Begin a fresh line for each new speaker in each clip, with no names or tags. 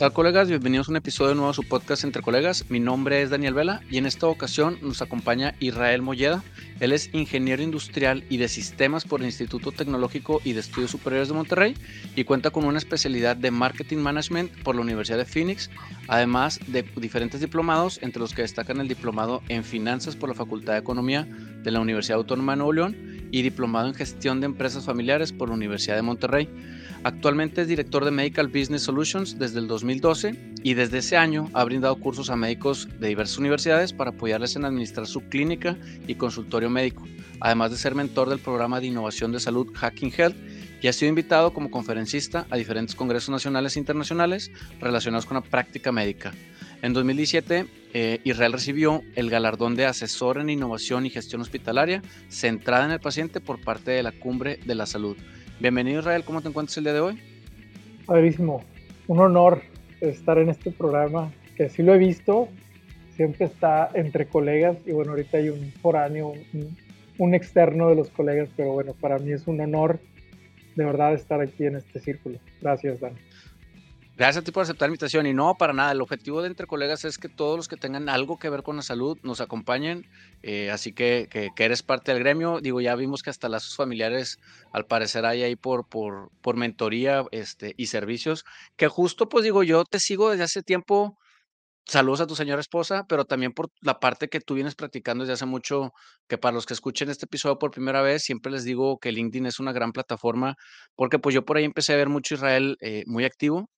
tal colegas? Bienvenidos a un episodio nuevo a su podcast Entre Colegas. Mi nombre es Daniel Vela y en esta ocasión nos acompaña Israel Molleda. Él es ingeniero industrial y de sistemas por el Instituto Tecnológico y de Estudios Superiores de Monterrey y cuenta con una especialidad de Marketing Management por la Universidad de Phoenix, además de diferentes diplomados, entre los que destacan el diplomado en Finanzas por la Facultad de Economía de la Universidad Autónoma de Nuevo León y diplomado en Gestión de Empresas Familiares por la Universidad de Monterrey. Actualmente es director de Medical Business Solutions desde el 2012 y desde ese año ha brindado cursos a médicos de diversas universidades para apoyarles en administrar su clínica y consultorio médico, además de ser mentor del programa de innovación de salud Hacking Health y ha sido invitado como conferencista a diferentes congresos nacionales e internacionales relacionados con la práctica médica. En 2017, eh, Israel recibió el galardón de asesor en innovación y gestión hospitalaria centrada en el paciente por parte de la Cumbre de la Salud. Bienvenido Israel, ¿cómo te encuentras el día de hoy?
Padrísimo, un honor estar en este programa, que sí lo he visto, siempre está entre colegas y bueno, ahorita hay un foráneo, un, externo de los colegas, pero bueno, para mí es un honor de verdad estar aquí en este círculo. Gracias, Dan.
Gracias a ti por aceptar la invitación y no para nada. El objetivo de Entre Colegas es que todos los que tengan algo que ver con la salud nos acompañen. Eh, así que, que, eres parte del gremio. Digo, ya vimos que hasta lazos familiares al parecer hay ahí por, por, por mentoría este, y servicios. Que justo, pues digo, yo te sigo desde hace tiempo. Saludos a tu señora esposa, pero también por la parte que tú vienes practicando desde hace mucho, que para los que escuchen este episodio por primera vez, siempre les digo que LinkedIn es una gran plataforma, porque pues yo por ahí empecé a ver mucho Israel eh, muy activo,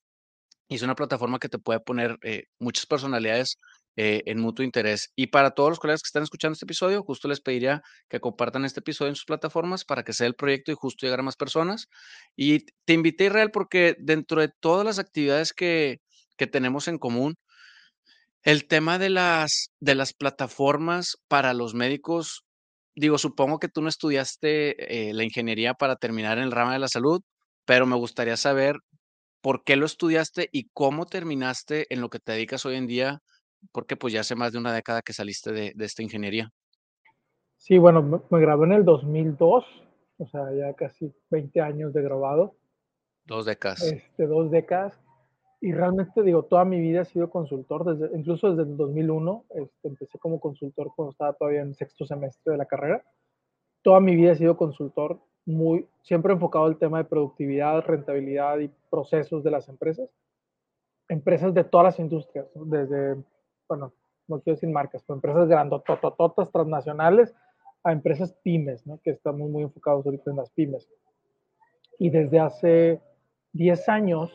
y es una plataforma que te puede poner eh, muchas personalidades eh, en mutuo interés. Y para todos los colegas que están escuchando este episodio, justo les pediría que compartan este episodio en sus plataformas para que sea el proyecto y justo llegar a más personas. Y te invité, Israel, porque dentro de todas las actividades que, que tenemos en común, el tema de las, de las plataformas para los médicos, digo, supongo que tú no estudiaste eh, la ingeniería para terminar en el rama de la salud, pero me gustaría saber ¿Por qué lo estudiaste y cómo terminaste en lo que te dedicas hoy en día? Porque pues ya hace más de una década que saliste de, esta ingeniería.
Sí, bueno, me, me, gradué en el 2002, o sea, ya casi 20 años de grabado.
Dos décadas.
Este, dos décadas. Y realmente, digo, toda mi vida he sido consultor, desde, incluso desde el 2001. Este, empecé como consultor cuando estaba todavía en sexto semestre de la carrera. Toda mi vida he sido consultor muy, siempre enfocado al tema de productividad, rentabilidad y procesos de las empresas. Empresas de todas las industrias, desde, bueno, no quiero decir marcas, pero empresas grandototototas, transnacionales, a empresas pymes, que estamos muy enfocados ahorita en las pymes. Y desde hace 10 años,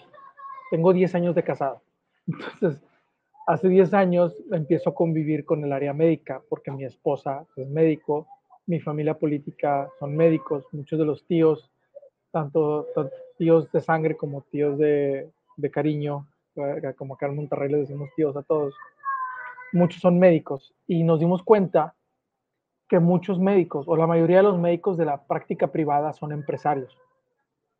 tengo 10 años de casado. Entonces, hace 10 años empiezo a convivir con el área médica, porque mi esposa es médico, mi familia política son médicos, muchos de los tíos, tanto, tíos de sangre como tíos de, cariño, eh, como acá en Monterrey le decimos tíos a todos, muchos son médicos y nos dimos cuenta que muchos médicos o la mayoría de los médicos de la práctica privada son empresarios.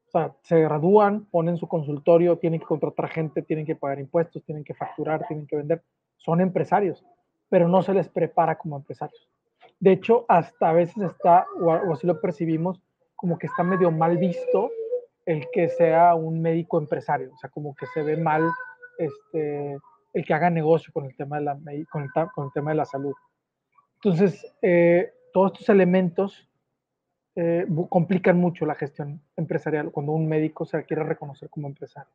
O sea, se gradúan, ponen su consultorio, tienen que contratar gente, tienen que pagar impuestos, tienen que facturar, tienen que vender. Son empresarios, pero no se les prepara como empresarios. De hecho, hasta a veces está, o, así lo percibimos, como que está medio mal visto el que sea un médico empresario, o sea, como que se ve mal este, el que haga negocio con el tema de la, con el, tema de la salud. Entonces, eh, todos estos elementos eh, complican mucho la gestión empresarial cuando un médico se quiere reconocer como empresario.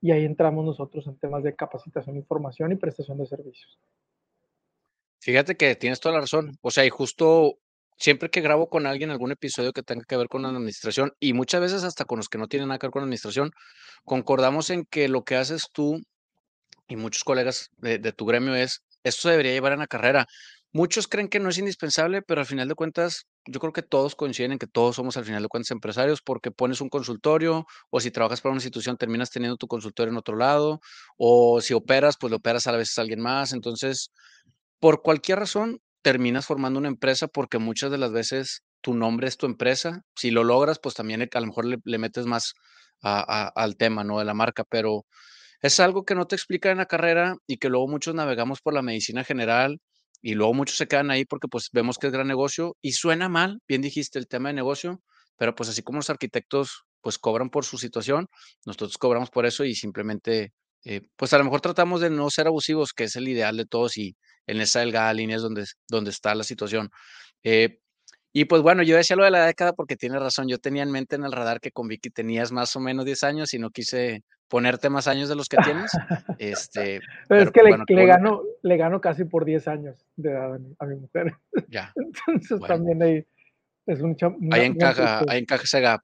Y ahí entramos nosotros en temas de capacitación, información y prestación de servicios.
Fíjate que tienes toda la razón. O sea, y justo siempre que grabo con alguien algún episodio que tenga que ver con la administración, y muchas veces hasta con los que no tienen nada que ver con la administración, concordamos en que lo que haces tú y muchos colegas de, tu gremio es, esto se debería llevar en la carrera. Muchos creen que no es indispensable, pero al final de cuentas, yo creo que todos coinciden en que todos somos al final de cuentas empresarios porque pones un consultorio o si trabajas para una institución terminas teniendo tu consultorio en otro lado o si operas, pues lo operas a veces a alguien más. Entonces, por cualquier razón, terminas formando una empresa porque muchas de las veces tu nombre es tu empresa. Si lo logras, pues también a lo mejor le, metes más al tema, ¿no? De la marca, pero es algo que no te explica en la carrera y que luego muchos navegamos por la medicina general y luego muchos se quedan ahí porque pues vemos que es gran negocio y suena mal, bien dijiste el tema de negocio, pero pues así como los arquitectos pues cobran por su situación, nosotros cobramos por eso y simplemente eh, pues a lo mejor tratamos de no ser abusivos, que es el ideal de todos y en esa delgada línea es donde, donde está la situación. Eh, y pues bueno, yo decía lo de la década porque tiene razón. Yo tenía en mente en el radar que con Vicky tenías más o menos 10 años y no quise ponerte más años de los que tienes. Este,
pero, es que pues le, le, gano, le gano casi por 10 años de edad a mi, mujer.
Ya.
Entonces también ahí es un
Ahí encaja, ahí encaja ese gap.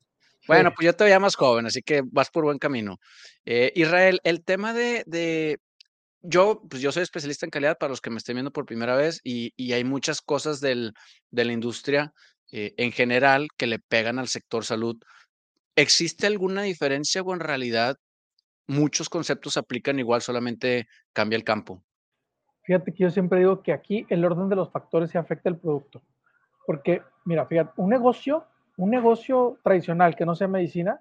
Bueno, pues yo te veía más joven, así que vas por buen camino. Eh, Israel, el tema de, de, yo, pues yo soy especialista en calidad para los que me estén viendo por primera vez y, hay muchas cosas del, de la industria eh, en general que le pegan al sector salud. ¿Existe alguna diferencia o en realidad muchos conceptos se aplican igual, solamente cambia el campo?
Fíjate que yo siempre digo que aquí el orden de los factores se afecta el producto. Porque, mira, fíjate, un negocio un negocio tradicional que no sea medicina,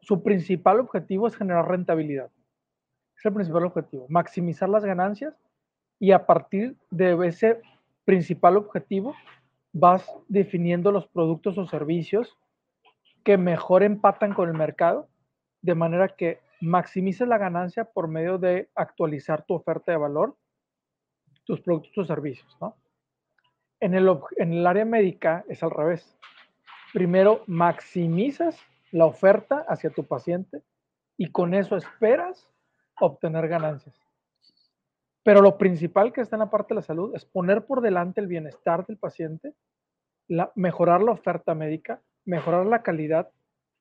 su principal objetivo es generar rentabilidad. Es el principal objetivo, maximizar las ganancias y a partir de ese principal objetivo vas definiendo los productos o servicios que mejor empatan con el mercado, de manera que maximices la ganancia por medio de actualizar tu oferta de valor, tus productos o servicios. En, el, en el área médica es al revés primero maximizas la oferta hacia tu paciente y con eso esperas obtener ganancias. Pero lo principal que está en la parte de la salud es poner por delante el bienestar del paciente, mejorar la oferta médica, mejorar la calidad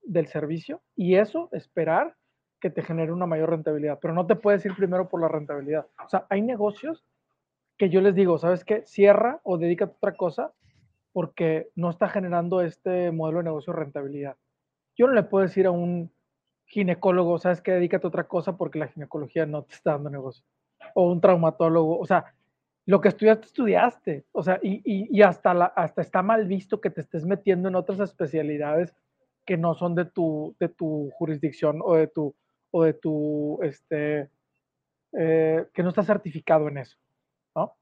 del servicio y eso esperar que te genere una mayor rentabilidad. Pero no te puedes ir primero por la rentabilidad. O sea, hay negocios que yo les digo, ¿sabes qué? Cierra o dedícate a otra cosa porque no está generando este modelo de negocio rentabilidad. Yo no le puedo decir a un ginecólogo, sabes que dedícate a otra cosa porque la ginecología no te está dando negocio. O un traumatólogo, o sea, lo que estudiaste, estudiaste. O sea, y, y, hasta, hasta está mal visto que te estés metiendo en otras especialidades que no son de tu, de tu jurisdicción o de tu, o de tu, este, eh, que no estás certificado en eso, ¿no?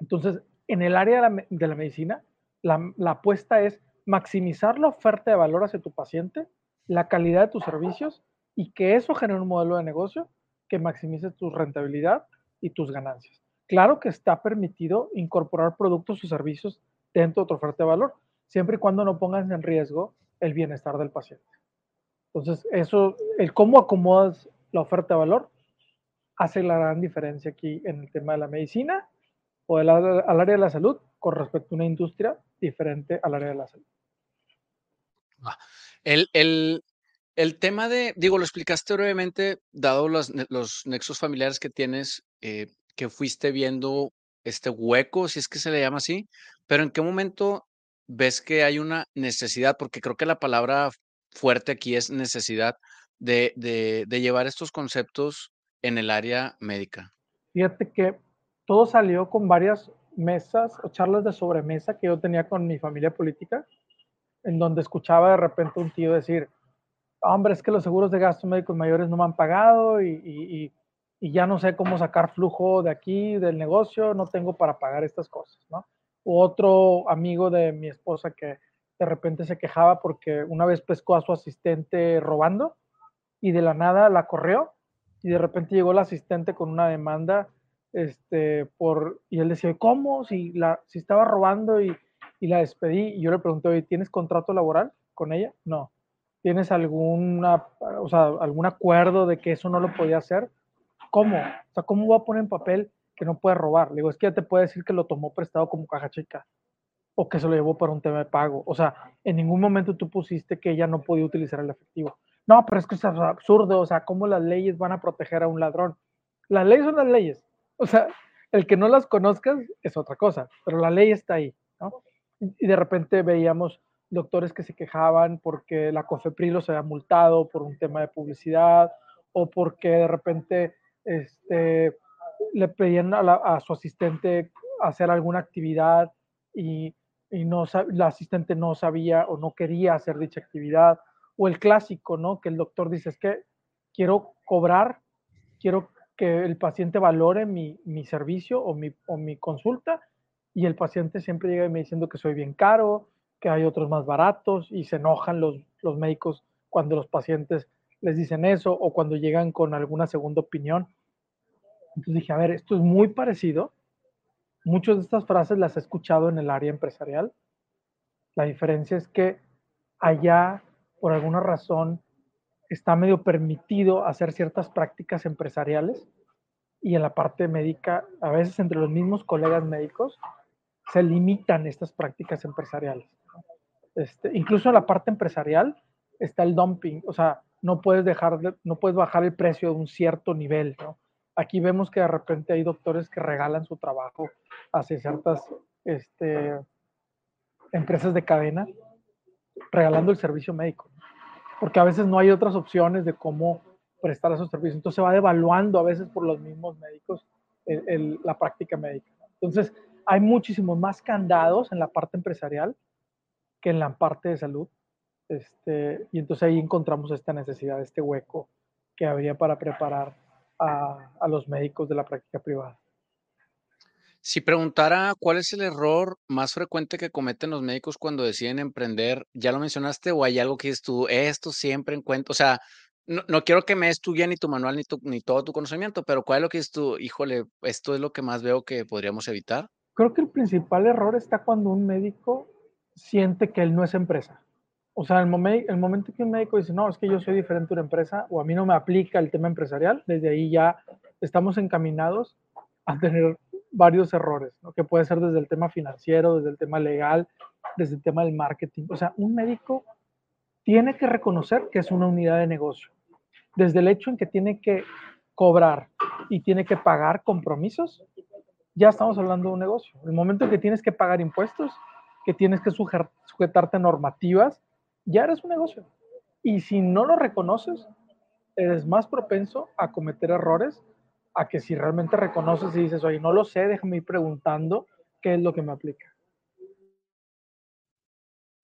Entonces, en el área de la medicina, la, apuesta es maximizar la oferta de valor hacia tu paciente, la calidad de tus servicios y que eso genere un modelo de negocio que maximice tu rentabilidad y tus ganancias. Claro que está permitido incorporar productos o servicios dentro de tu oferta de valor, siempre y cuando no pongas en riesgo el bienestar del paciente. Entonces, eso, el cómo acomodas la oferta de valor hace la gran diferencia aquí en el tema de la medicina o del, al área de la salud con respecto a una industria diferente al área de la salud.
Ah, el, el, el, tema de, digo, lo explicaste brevemente, dado los, los nexos familiares que tienes, eh, que fuiste viendo este hueco, si es que se le llama así, pero ¿en qué momento ves que hay una necesidad? Porque creo que la palabra fuerte aquí es necesidad de, de, de llevar estos conceptos en el área médica.
Fíjate que todo salió con varias mesas o charlas de sobremesa que yo tenía con mi familia política, en donde escuchaba de repente un tío decir, hombre, es que los seguros de gastos médicos mayores no me han pagado y, y, y, ya no sé cómo sacar flujo de aquí, del negocio, no tengo para pagar estas cosas, ¿no? U otro amigo de mi esposa que de repente se quejaba porque una vez pescó a su asistente robando y de la nada la corrió y de repente llegó el asistente con una demanda este, por, y él decía, ¿cómo? Si, la, si estaba robando y, y la despedí, y yo le pregunté, ¿tienes contrato laboral con ella? No. ¿Tienes alguna, o sea, algún acuerdo de que eso no lo podía hacer? ¿Cómo? O sea, ¿cómo va a poner en papel que no puede robar? Le digo, es que ya te puede decir que lo tomó prestado como caja chica o que se lo llevó para un tema de pago. O sea, en ningún momento tú pusiste que ella no podía utilizar el efectivo. No, pero es que es absurdo. O sea, ¿cómo las leyes van a proteger a un ladrón? Las leyes son las leyes. O sea, el que no las conozcas es otra cosa, pero la ley está ahí, ¿no? Y de repente veíamos doctores que se quejaban porque la COFEPRI los había multado por un tema de publicidad o porque de repente este, le pedían a, su asistente hacer alguna actividad y, y no, la asistente no sabía o no quería hacer dicha actividad. O el clásico, ¿no? Que el doctor dice, es que quiero cobrar, quiero que el paciente valore mi, mi servicio o mi, o mi, consulta y el paciente siempre llega y me diciendo que soy bien caro, que hay otros más baratos y se enojan los, los médicos cuando los pacientes les dicen eso o cuando llegan con alguna segunda opinión. Entonces dije, a ver, esto es muy parecido. Muchas de estas frases las he escuchado en el área empresarial. La diferencia es que allá, por alguna razón, está medio permitido hacer ciertas prácticas empresariales y en la parte médica, a veces entre los mismos colegas médicos, se limitan estas prácticas empresariales. Este, incluso en la parte empresarial está el dumping, o sea, no puedes dejar, no puedes bajar el precio de un cierto nivel. Aquí vemos que de repente hay doctores que regalan su trabajo hacia ciertas este, empresas de cadena, regalando el servicio médico, porque a veces no hay otras opciones de cómo prestar esos servicios. Entonces se va devaluando a veces por los mismos médicos la práctica médica. Entonces hay muchísimos más candados en la parte empresarial que en la parte de salud. Este, y entonces ahí encontramos esta necesidad, este hueco que habría para preparar a, los médicos de la práctica privada.
Si preguntara cuál es el error más frecuente que cometen los médicos cuando deciden emprender, ¿ya lo mencionaste o hay algo que dices tú, esto siempre encuentro, o sea, no, no quiero que me des tú ni tu manual ni, tu, ni todo tu conocimiento, pero ¿cuál es lo que dices tú, híjole, esto es lo que más veo que podríamos evitar?
Creo que el principal error está cuando un médico siente que él no es empresa. O sea, el, momento, el momento que un médico dice, no, es que yo soy diferente a una empresa o a mí no me aplica el tema empresarial, desde ahí ya estamos encaminados a tener varios errores, ¿no? que puede ser desde el tema financiero, desde el tema legal, desde el tema del marketing. O sea, un médico tiene que reconocer que es una unidad de negocio. Desde el hecho en que tiene que cobrar y tiene que pagar compromisos, ya estamos hablando de un negocio. El momento en que tienes que pagar impuestos, que tienes que sujetarte a normativas, ya eres un negocio. Y si no lo reconoces, eres más propenso a cometer errores a que si realmente reconoces y dices, oye, no lo sé, déjame ir preguntando qué es lo que me aplica.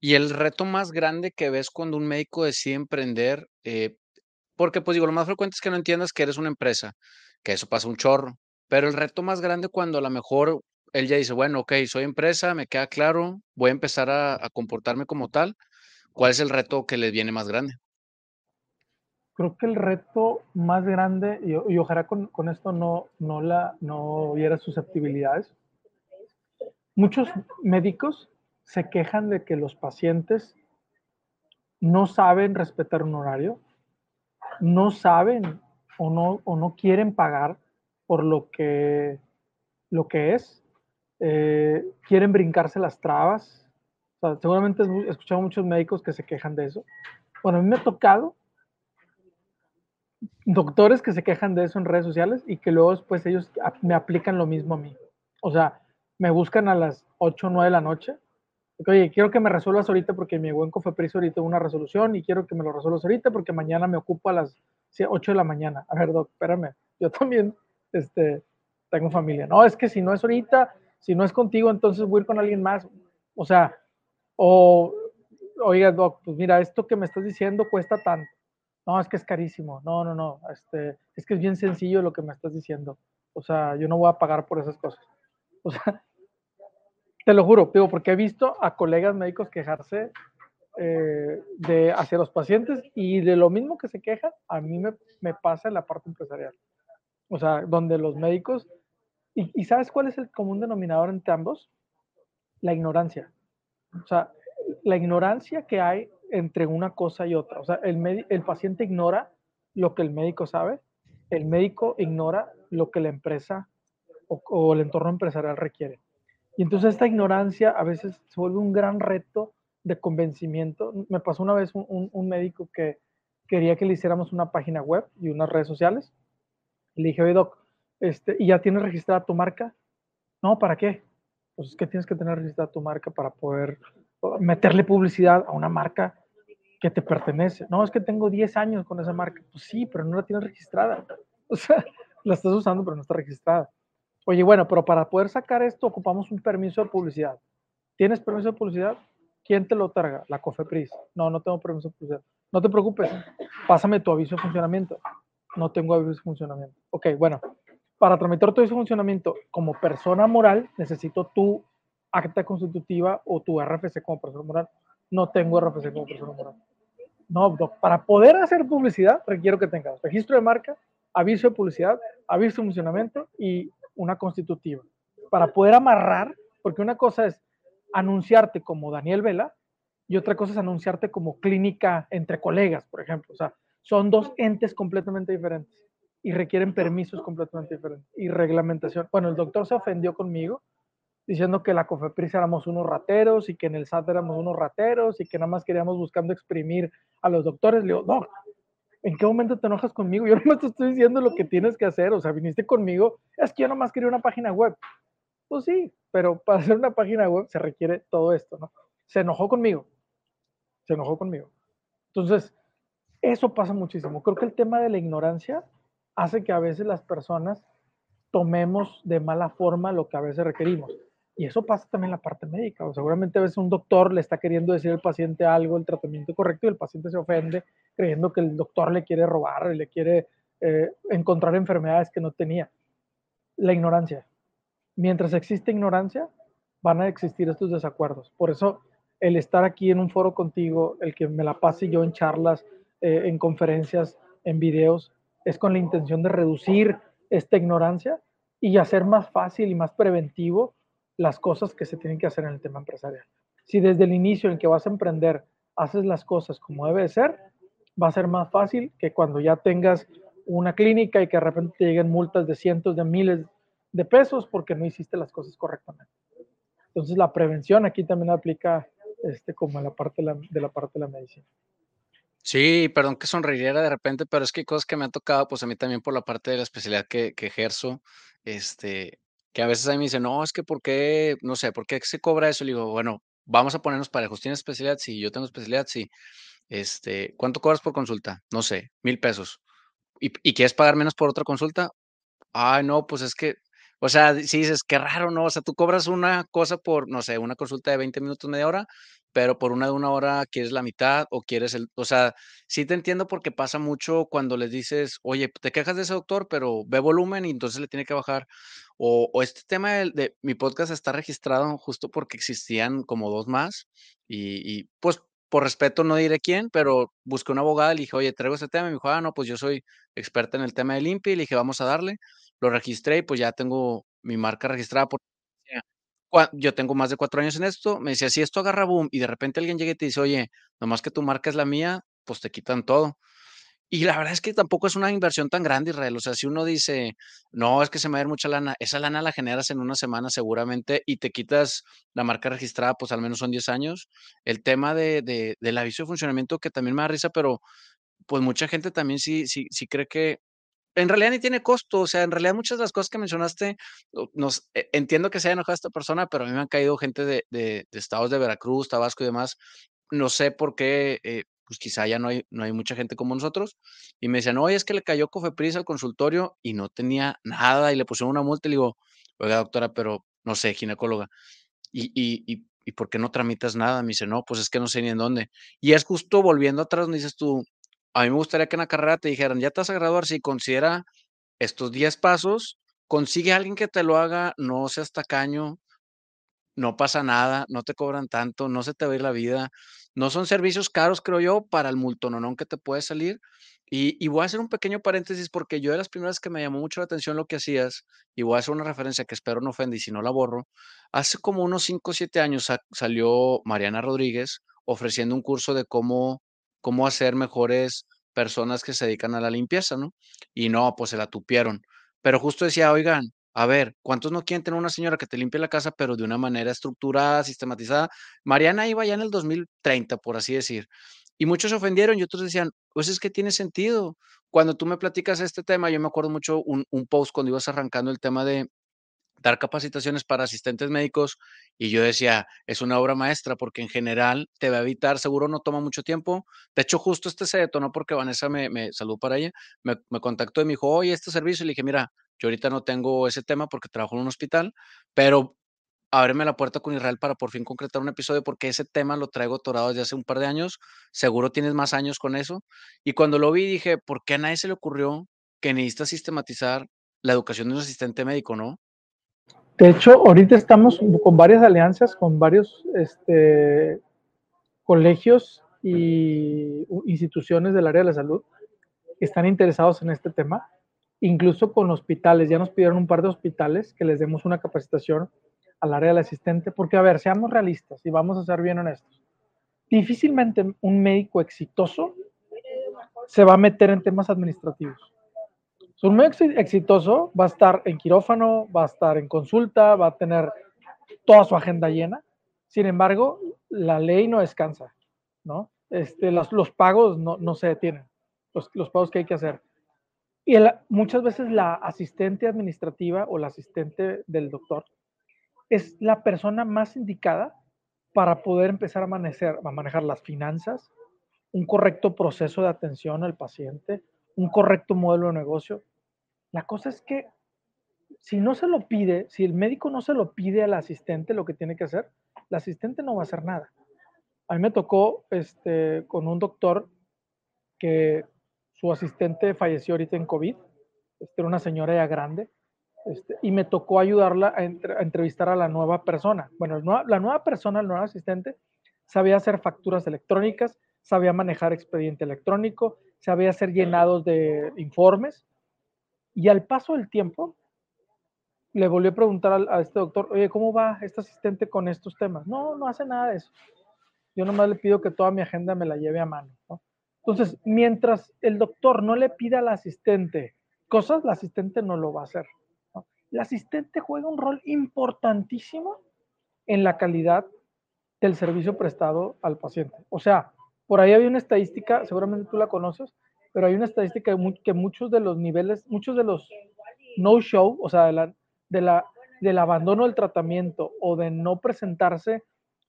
Y el reto más grande que ves cuando un médico decide emprender, eh, porque pues digo, lo más frecuente es que no entiendas que eres una empresa, que eso pasa un chorro, pero el reto más grande cuando a lo mejor él ya dice, bueno, ok, soy empresa, me queda claro, voy a empezar a, comportarme como tal, ¿cuál es el reto que les viene más grande?
creo que el reto más grande, y, ojalá con, con, esto no, no, la, no hubiera susceptibilidades, muchos médicos se quejan de que los pacientes no saben respetar un horario, no saben o no, o no quieren pagar por lo que, lo que es, eh, quieren brincarse las trabas. O sea, seguramente he escuchado muchos médicos que se quejan de eso. Bueno, a mí me ha tocado doctores que se quejan de eso en redes sociales y que luego después ellos me aplican lo mismo a mí. O sea, me buscan a las 8 o 9 de la noche. Oye, quiero que me resuelvas ahorita porque mi buen Cofepris ahorita una resolución y quiero que me lo resuelvas ahorita porque mañana me ocupo a las 8 de la mañana. A ver, doc, espérame. Yo también este, tengo familia. No, es que si no es ahorita, si no es contigo, entonces voy a ir con alguien más. O sea, o, oiga, doc, pues mira, esto que me estás diciendo cuesta tanto no, es que es carísimo, no, no, no, este, es que es bien sencillo lo que me estás diciendo. O sea, yo no voy a pagar por esas cosas. O sea, te lo juro, digo, porque he visto a colegas médicos quejarse eh, de, hacia los pacientes y de lo mismo que se quejan, a mí me, me pasa en la parte empresarial. O sea, donde los médicos, y, ¿sabes cuál es el común denominador entre ambos? La ignorancia. O sea, la ignorancia que hay entre una cosa y otra. O sea, el, el paciente ignora lo que el médico sabe, el médico ignora lo que la empresa o, el entorno empresarial requiere. Y entonces esta ignorancia a veces se vuelve un gran reto de convencimiento. Me pasó una vez un, médico que quería que le hiciéramos una página web y unas redes sociales. Le dije, oye, doc, este, ¿y ya tienes registrada tu marca? No, ¿para qué? Pues es que tienes que tener registrada tu marca para poder meterle publicidad a una marca que te pertenece. No, es que tengo 10 años con esa marca. Pues sí, pero no la tienes registrada. O sea, la estás usando, pero no está registrada. Oye, bueno, pero para poder sacar esto ocupamos un permiso de publicidad. ¿Tienes permiso de publicidad? ¿Quién te lo otorga? La COFEPRIS. No, no tengo permiso de publicidad. No te preocupes, pásame tu aviso de funcionamiento. No tengo aviso de funcionamiento. Ok, bueno, para tramitar tu aviso funcionamiento como persona moral, necesito tu acta constitutiva o tu RFC como persona moral. No tengo RFC como persona moral. No, para poder hacer publicidad requiero que tengas registro de marca, aviso de publicidad, aviso de funcionamiento y una constitutiva. Para poder amarrar, porque una cosa es anunciarte como Daniel Vela y otra cosa es anunciarte como clínica entre colegas, por ejemplo. O sea, son dos entes completamente diferentes y requieren permisos completamente diferentes y reglamentación. Bueno, el doctor se ofendió conmigo diciendo que la COFEPRIS éramos unos rateros y que en el SAT éramos unos rateros y que nada más queríamos buscando exprimir a los doctores. Le digo, no, ¿en qué momento te enojas conmigo? Yo no te estoy diciendo lo que tienes que hacer, o sea, viniste conmigo, es que yo nomás quería una página web. Pues sí, pero para hacer una página web se requiere todo esto, ¿no? Se enojó conmigo, se enojó conmigo. Entonces, eso pasa muchísimo. Creo que el tema de la ignorancia hace que a veces las personas tomemos de mala forma lo que a veces requerimos. Y eso pasa también en la parte médica. O seguramente a veces un doctor le está queriendo decir al paciente algo, el tratamiento correcto, y el paciente se ofende creyendo que el doctor le quiere robar y le quiere eh, encontrar enfermedades que no tenía. La ignorancia. Mientras existe ignorancia, van a existir estos desacuerdos. Por eso el estar aquí en un foro contigo, el que me la pase yo en charlas, eh, en conferencias, en videos, es con la intención de reducir esta ignorancia y hacer más fácil y más preventivo las cosas que se tienen que hacer en el tema empresarial. Si desde el inicio en que vas a emprender haces las cosas como debe ser, va a ser más fácil que cuando ya tengas una clínica y que de repente te lleguen multas de cientos de miles de pesos porque no hiciste las cosas correctamente. Entonces la prevención aquí también aplica este, como en la parte de la, parte de la medicina.
Sí, perdón que sonriera de repente, pero es que hay cosas que me han tocado, pues a mí también por la parte de la especialidad que, que ejerzo, este, que a veces a mí me dicen, no, es que ¿por qué? No sé, ¿por qué se cobra eso? Le digo, bueno, vamos a ponernos parejos. ¿Tienes especialidad? Sí, yo tengo especialidad, sí. Este, ¿cuánto cobras por consulta? No sé, mil pesos. ¿Y, ¿Y quieres pagar menos por otra consulta? Ay, no, pues es que, o sea, si dices, qué raro, ¿no? O sea, tú cobras una cosa por, no sé, una consulta de 20 minutos, media hora, pero por una de una hora quieres la mitad o quieres el, o sea, sí te entiendo porque pasa mucho cuando les dices, oye, te quejas de ese doctor, pero ve volumen y entonces le tiene que bajar. O, este tema de, de, mi podcast está registrado justo porque existían como dos más y, y, pues por respeto no diré quién, pero busqué una abogada, le dije, oye, traigo este tema, y me dijo, ah, no, pues yo soy experta en el tema del INPI, le dije, vamos a darle, lo registré y pues ya tengo mi marca registrada por yo tengo más de cuatro años en esto, me decía, si esto agarra boom y de repente alguien llega y te dice, oye, nomás que tu marca es la mía, pues te quitan todo. Y la verdad es que tampoco es una inversión tan grande, Israel. O sea, si uno dice, no, es que se me va a ir mucha lana, esa lana la generas en una semana seguramente y te quitas la marca registrada, pues al menos son 10 años. El tema de, de, del aviso de funcionamiento que también me da risa, pero pues mucha gente también sí, sí, sí cree que, en realidad ni tiene costo, o sea, en realidad muchas de las cosas que mencionaste, nos, e, entiendo que se haya enojado esta persona, pero a mí me han caído gente de, de, estados de Veracruz, Tabasco y demás, no sé por qué, eh, pues quizá ya no hay, no hay mucha gente como nosotros, y me decían, oye, es que le cayó Cofepris al consultorio y no tenía nada, y le pusieron una multa, y le digo, oiga, doctora, pero no sé, ginecóloga, y, y, y, ¿y por qué no tramitas nada? Me dice, no, pues es que no sé ni en dónde. Y es justo volviendo atrás, me dices tú, a mí me gustaría que en la carrera te dijeran, ya te vas a graduar, si considera estos 10 pasos, consigue a alguien que te lo haga, no seas tacaño, no pasa nada, no te cobran tanto, no se te va ir la vida. No son servicios caros, creo yo, para el multononón que te puede salir. Y, y, voy a hacer un pequeño paréntesis porque yo de las primeras que me llamó mucho la atención lo que hacías, y voy a hacer una referencia que espero no ofenda y si no la borro, hace como unos 5 o 7 años sa salió Mariana Rodríguez ofreciendo un curso de cómo cómo hacer mejores personas que se dedican a la limpieza, ¿no? Y no, pues se la tupieron. Pero justo decía, oigan, a ver, ¿cuántos no quieren tener una señora que te limpie la casa, pero de una manera estructurada, sistematizada? Mariana iba ya en el 2030, por así decir. Y muchos se ofendieron y otros decían, pues es que tiene sentido. Cuando tú me platicas este tema, yo me acuerdo mucho un, post cuando ibas arrancando el tema de, dar capacitaciones para asistentes médicos y yo decía, es una obra maestra porque en general te va a evitar, seguro no toma mucho tiempo. De hecho, justo este se detonó porque Vanessa me, me saludó para ella, me, me, contactó y me dijo, oye, este servicio, y le dije, mira, yo ahorita no tengo ese tema porque trabajo en un hospital, pero ábreme la puerta con Israel para por fin concretar un episodio porque ese tema lo traigo atorado desde hace un par de años, seguro tienes más años con eso. Y cuando lo vi dije, ¿por qué a nadie se le ocurrió que necesita sistematizar la educación de un asistente médico, no?
De hecho, ahorita estamos con varias alianzas, con varios este, colegios y instituciones del área de la salud están interesados en este tema, incluso con hospitales. Ya nos pidieron un par de hospitales que les demos una capacitación al área del asistente, porque a ver, seamos realistas y vamos a ser bien honestos. Difícilmente un médico exitoso se va a meter en temas administrativos. Un médico exitoso va a estar en quirófano, va a estar en consulta, va a tener toda su agenda llena. Sin embargo, la ley no descansa, ¿no? Este, los, pagos no, no, se detienen, los, los, pagos que hay que hacer. Y muchas veces la asistente administrativa o la asistente del doctor es la persona más indicada para poder empezar a manejar, a manejar las finanzas, un correcto proceso de atención al paciente, un correcto modelo de negocio. La cosa es que si no se lo pide, si el médico no se lo pide al asistente lo que tiene que hacer, el asistente no va a hacer nada. A mí me tocó este, con un doctor que su asistente falleció ahorita en COVID, este, era una señora ya grande, este, y me tocó ayudarla a, entrevistar a la nueva persona. Bueno, la nueva persona, el nuevo asistente, sabía hacer facturas electrónicas, sabía manejar expediente electrónico, sabía hacer llenados de informes, y al paso del tiempo, le volví a preguntar a, este doctor, oye, ¿cómo va este asistente con estos temas? No, no hace nada de eso. Yo nomás le pido que toda mi agenda me la lleve a mano. Entonces, mientras el doctor no le pida al asistente cosas, el asistente no lo va a hacer. El asistente juega un rol importantísimo en la calidad del servicio prestado al paciente. O sea, por ahí había una estadística, seguramente tú la conoces, pero hay una estadística que muchos de los niveles, muchos de los no-show, o sea, de la, de la, del abandono del tratamiento o de no presentarse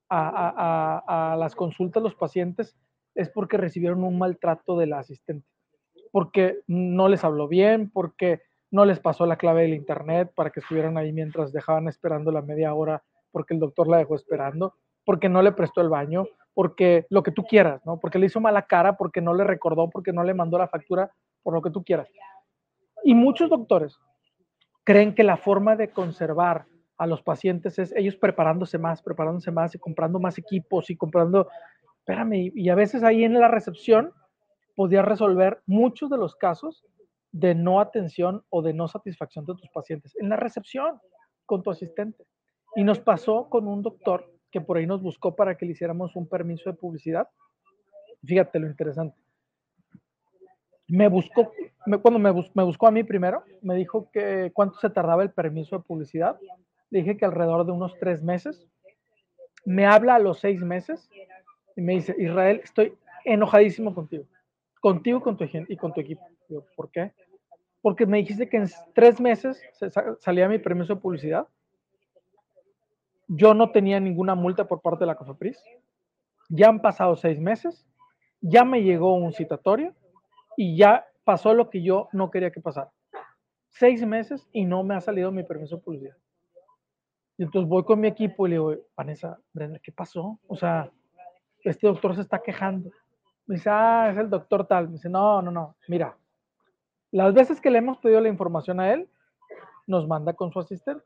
a, las consultas de los pacientes es porque recibieron un maltrato del asistente, porque no les habló bien, porque no les pasó la clave del internet para que estuvieran ahí mientras dejaban esperando la media hora porque el doctor la dejó esperando, porque no le prestó el baño, porque lo que tú quieras, ¿no? Porque le hizo mala cara, porque no le recordó, porque no le mandó la factura, por lo que tú quieras. Y muchos doctores creen que la forma de conservar a los pacientes es ellos preparándose más, preparándose más y comprando más equipos y comprando, espérame, y a veces ahí en la recepción podías resolver muchos de los casos de no atención o de no satisfacción de tus pacientes en la recepción con tu asistente. Y nos pasó con un doctor que por ahí nos buscó para que le hiciéramos un permiso de publicidad. Fíjate lo interesante me buscó, cuando me, buscó a mí primero, me dijo que cuánto se tardaba el permiso de publicidad. Le dije que alrededor de unos tres meses. Me habla a los seis meses y me dice, Israel, estoy enojadísimo contigo, contigo con tu, y con tu equipo. ¿por qué? Porque me dijiste que en tres meses salía mi permiso de publicidad. Yo no tenía ninguna multa por parte de la COFEPRIS. Ya han pasado seis meses. Ya me llegó un citatorio y ya pasó lo que yo no quería que pasara. Seis meses y no me ha salido mi permiso de publicidad. Y entonces voy con mi equipo y le digo, Vanessa, ¿qué pasó? O sea, este doctor se está quejando. Me dice, ah, es el doctor tal. Me dice, no, no, no, mira, las veces que le hemos pedido la información a él, nos manda con su asistente.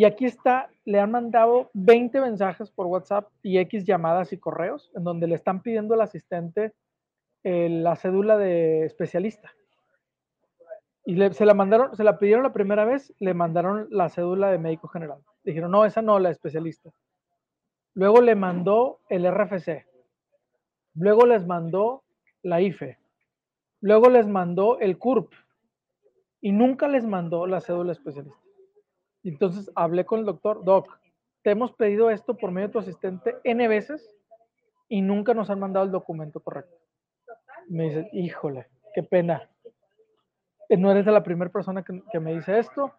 Y aquí está, le han mandado 20 mensajes por WhatsApp y X llamadas y correos en donde le están pidiendo al asistente la cédula de especialista. Y se la mandaron, se la pidieron la primera vez, le mandaron la cédula de médico general. Dijeron, no, esa no, la especialista. Luego le mandó el RFC. Luego les mandó la IFE. Luego les mandó el CURP. Y nunca les mandó la cédula especialista. Entonces hablé con el doctor, Doc, te hemos pedido esto por medio de tu asistente N veces y nunca nos han mandado el documento correcto me dice, híjole, qué pena. Eh, no eres la primera persona que, me dice esto.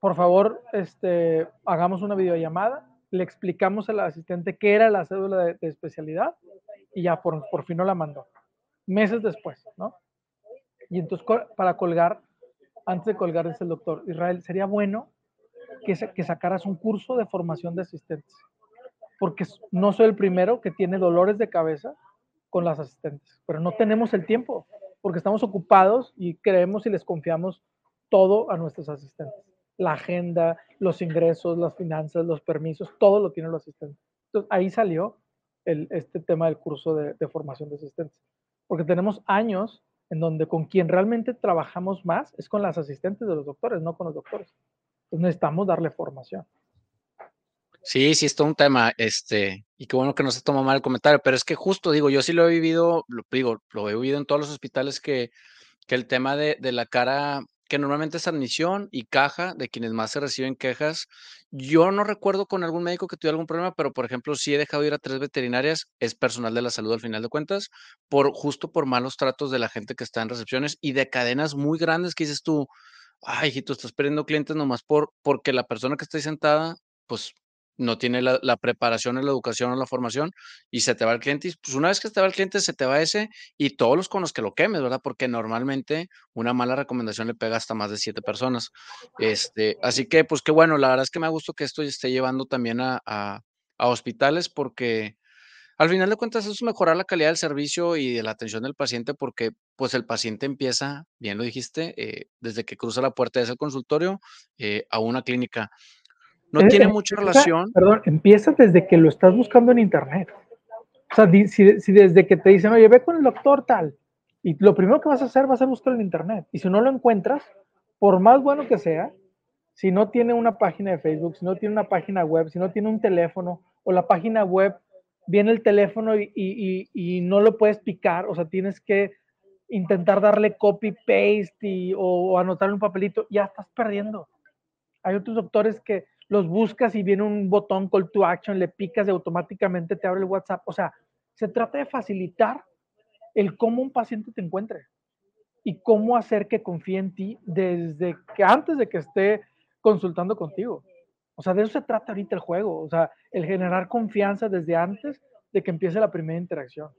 Por favor, este, hagamos una videollamada, le explicamos al asistente qué era la cédula de, especialidad y ya por, por, fin no la mandó. Meses después, ¿no? Y entonces para colgar, antes de colgar dice el doctor, Israel, sería bueno que, que sacaras un curso de formación de asistentes, porque no soy el primero que tiene dolores de cabeza con las asistentes, pero no tenemos el tiempo porque estamos ocupados y creemos y les confiamos todo a nuestros asistentes. La agenda, los ingresos, las finanzas, los permisos, todo lo tienen los asistentes. Entonces ahí salió el, este tema del curso de, de formación de asistentes. Porque tenemos años en donde con quien realmente trabajamos más es con las asistentes de los doctores, no con los doctores. Entonces necesitamos darle formación.
Sí, sí, es todo un tema, este, y qué bueno que no se toma mal el comentario, pero es que justo digo, yo sí lo he vivido, lo digo, lo he vivido en todos los hospitales que, que el tema de, de la cara, que normalmente es admisión y caja de quienes más se reciben quejas. Yo no recuerdo con algún médico que tuviera algún problema, pero por ejemplo, sí he dejado ir a tres veterinarias, es personal de la salud al final de cuentas, por justo por malos tratos de la gente que está en recepciones y de cadenas muy grandes que dices tú, ay, hijito, estás perdiendo clientes nomás por, porque la persona que está ahí sentada, pues no tiene la, preparación, la educación o la formación y se te va el cliente. Y pues una vez que se te va el cliente, se te va ese y todos los con los que lo quemes, ¿verdad? Porque normalmente una mala recomendación le pega hasta más de siete personas. Este, así que, pues qué bueno, la verdad es que me ha gustado que esto esté llevando también a, a, hospitales porque al final de cuentas es mejorar la calidad del servicio y de la atención del paciente porque pues el paciente empieza, bien lo dijiste, eh, desde que cruza la puerta de ese consultorio eh, a una clínica no eh, tiene mucha relación.
Perdón, empieza desde que lo estás buscando en internet. O sea, si, si, desde que te dicen, oye, ve con el doctor tal, y lo primero que vas a hacer va a ser buscar en internet. Y si no lo encuentras, por más bueno que sea, si no tiene una página de Facebook, si no tiene una página web, si no tiene un teléfono, o la página web viene el teléfono y, y, y, y no lo puedes picar, o sea, tienes que intentar darle copy paste o, o anotar un papelito, ya estás perdiendo. Hay otros doctores que los buscas y viene un botón call to action, le picas y automáticamente te abre el WhatsApp. O sea, se trata de facilitar el cómo un paciente te encuentre y cómo hacer que confíe en ti desde que antes de que esté consultando contigo. O sea, de eso se trata ahorita el juego, o sea, el generar confianza desde antes de que empiece la primera interacción.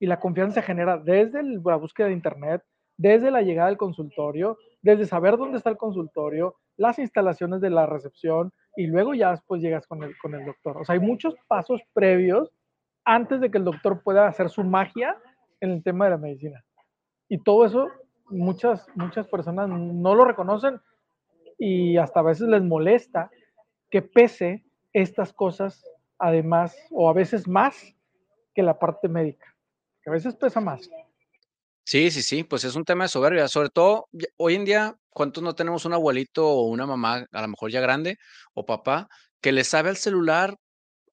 Y la confianza se genera desde la búsqueda de internet, desde la llegada al consultorio, desde saber dónde está el consultorio, las instalaciones de la recepción, y luego ya después llegas con el, con el doctor. O sea, hay muchos pasos previos antes de que el doctor pueda hacer su magia en el tema de la medicina. Y todo eso muchas, muchas personas no lo reconocen y hasta a veces les molesta que pese estas cosas, además, o a veces más que la parte médica, que a veces pesa más.
Sí, sí, sí, pues es un tema de soberbia, sobre todo hoy en día, ¿cuántos no tenemos un abuelito o una mamá, a lo mejor ya grande, o papá, que le sabe al celular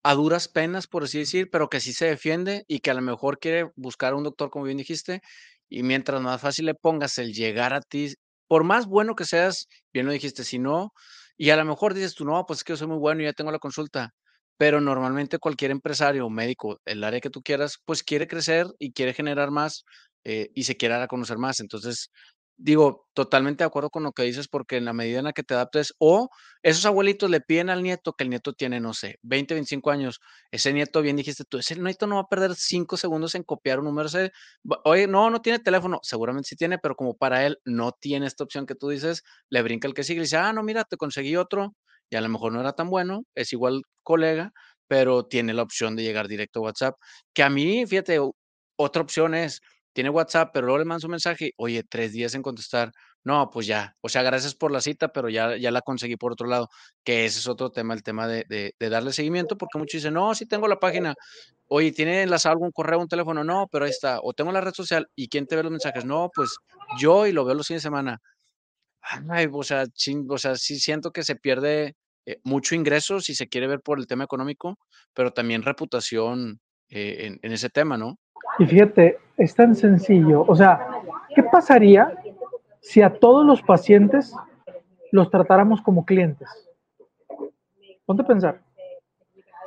a duras penas, por así decir, pero que sí se defiende y que a lo mejor quiere buscar a un doctor, como bien dijiste, y mientras más fácil le pongas el llegar a ti, por más bueno que seas, bien lo dijiste, si no, y a lo mejor dices tú, no, pues es que yo soy muy bueno y ya tengo la consulta, pero normalmente cualquier empresario o médico, el área que tú quieras, pues quiere crecer y quiere generar más eh, y se quiera conocer más. Entonces, digo, totalmente de acuerdo con lo que dices, porque en la medida en la que te adaptes, o esos abuelitos le piden al nieto que el nieto tiene, no sé, 20, 25 años, ese nieto, bien dijiste tú, ese nieto no va a perder 5 segundos en copiar un número, oye, no, no tiene teléfono, seguramente sí tiene, pero como para él no tiene esta opción que tú dices, le brinca el que sigue y dice, ah, no, mira, te conseguí otro, y a lo mejor no era tan bueno, es igual colega, pero tiene la opción de llegar directo a WhatsApp, que a mí, fíjate, otra opción es, tiene WhatsApp, pero luego le mandas un mensaje, oye, tres días en contestar. No, pues ya, o sea, gracias por la cita, pero ya, ya la conseguí por otro lado, que ese es otro tema, el tema de, de, de darle seguimiento, porque muchos dicen, no, sí tengo la página, oye, ¿tiene enlazado algún correo, un teléfono? No, pero ahí está, o tengo la red social, ¿y quién te ve los mensajes? No, pues yo y lo veo los fines de semana. Ay, o sea, o sea, sí siento que se pierde eh, mucho ingreso si se quiere ver por el tema económico, pero también reputación eh, en, en ese tema, ¿no?
Y fíjate, es tan sencillo. O sea, ¿qué pasaría si a todos los pacientes los tratáramos como clientes? Ponte a pensar.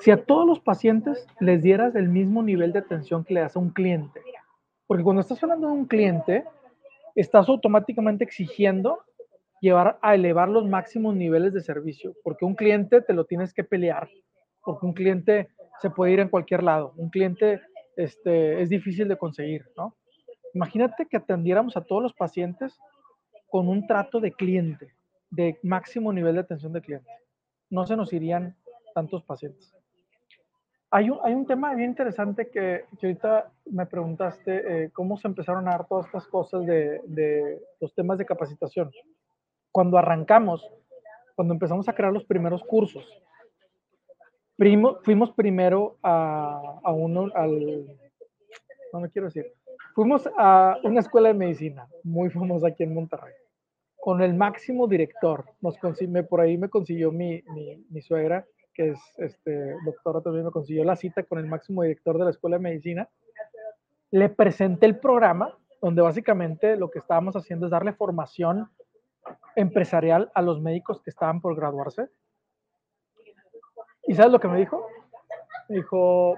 Si a todos los pacientes les dieras el mismo nivel de atención que le das a un cliente, porque cuando estás hablando de un cliente, estás automáticamente exigiendo llevar a elevar los máximos niveles de servicio, porque un cliente te lo tienes que pelear, porque un cliente se puede ir en cualquier lado, un cliente este, es difícil de conseguir, ¿no? Imagínate que atendiéramos a todos los pacientes con un trato de cliente, de máximo nivel de atención de cliente. No se nos irían tantos pacientes. Hay un, hay un tema bien interesante que, que ahorita me preguntaste, eh, cómo se empezaron a dar todas estas cosas de, de los temas de capacitación. Cuando arrancamos, cuando empezamos a crear los primeros cursos, fuimos primero a, fuimos a una escuela de medicina muy famosa aquí en Monterrey, con el máximo director. Nos por ahí me consiguió mi, mi, mi, suegra, que es este, doctora también, me consiguió la cita con el máximo director de la escuela de medicina. Le presenté el programa, donde básicamente lo que estábamos haciendo es darle formación empresarial a los médicos que estaban por graduarse. ¿Y sabes lo que me dijo? Me dijo,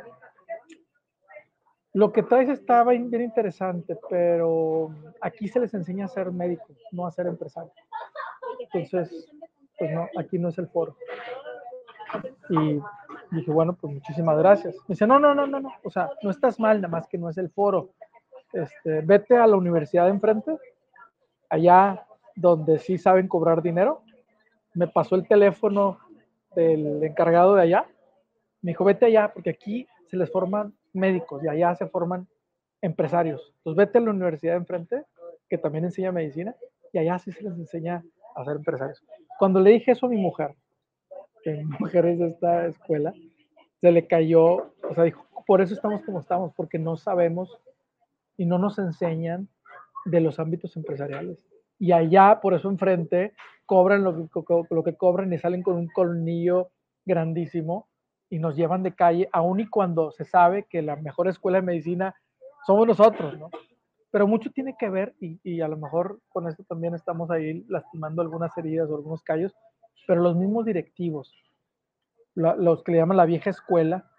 lo que traes estaba bien interesante, pero aquí se les enseña a ser médico, no a ser empresario. Entonces, pues no, aquí no es el foro. Y dije, bueno, pues muchísimas gracias. Me dice, no, no, no, no, no, o sea, no estás mal, nada más que no es el foro. Este, vete a la universidad de enfrente, allá donde sí saben cobrar dinero. Me pasó el teléfono del encargado de allá. Me dijo, vete allá, porque aquí se les forman médicos y allá se forman empresarios. Entonces vete a la universidad de enfrente, que también enseña medicina, y allá sí se les enseña a ser empresarios. Cuando le dije eso a mi mujer, que mi mujer es de esta escuela, se le cayó, o sea, dijo, por eso estamos como estamos, porque no sabemos y no nos enseñan de los ámbitos empresariales. Y allá, por eso enfrente, cobran lo que, cobran y salen con un colmillo grandísimo y nos llevan de calle, aun y cuando se sabe que la mejor escuela de medicina somos nosotros, ¿no? Pero mucho tiene que ver, y, y a lo mejor con esto también estamos ahí lastimando algunas heridas o algunos callos, pero los mismos directivos, los que le llaman la vieja escuela,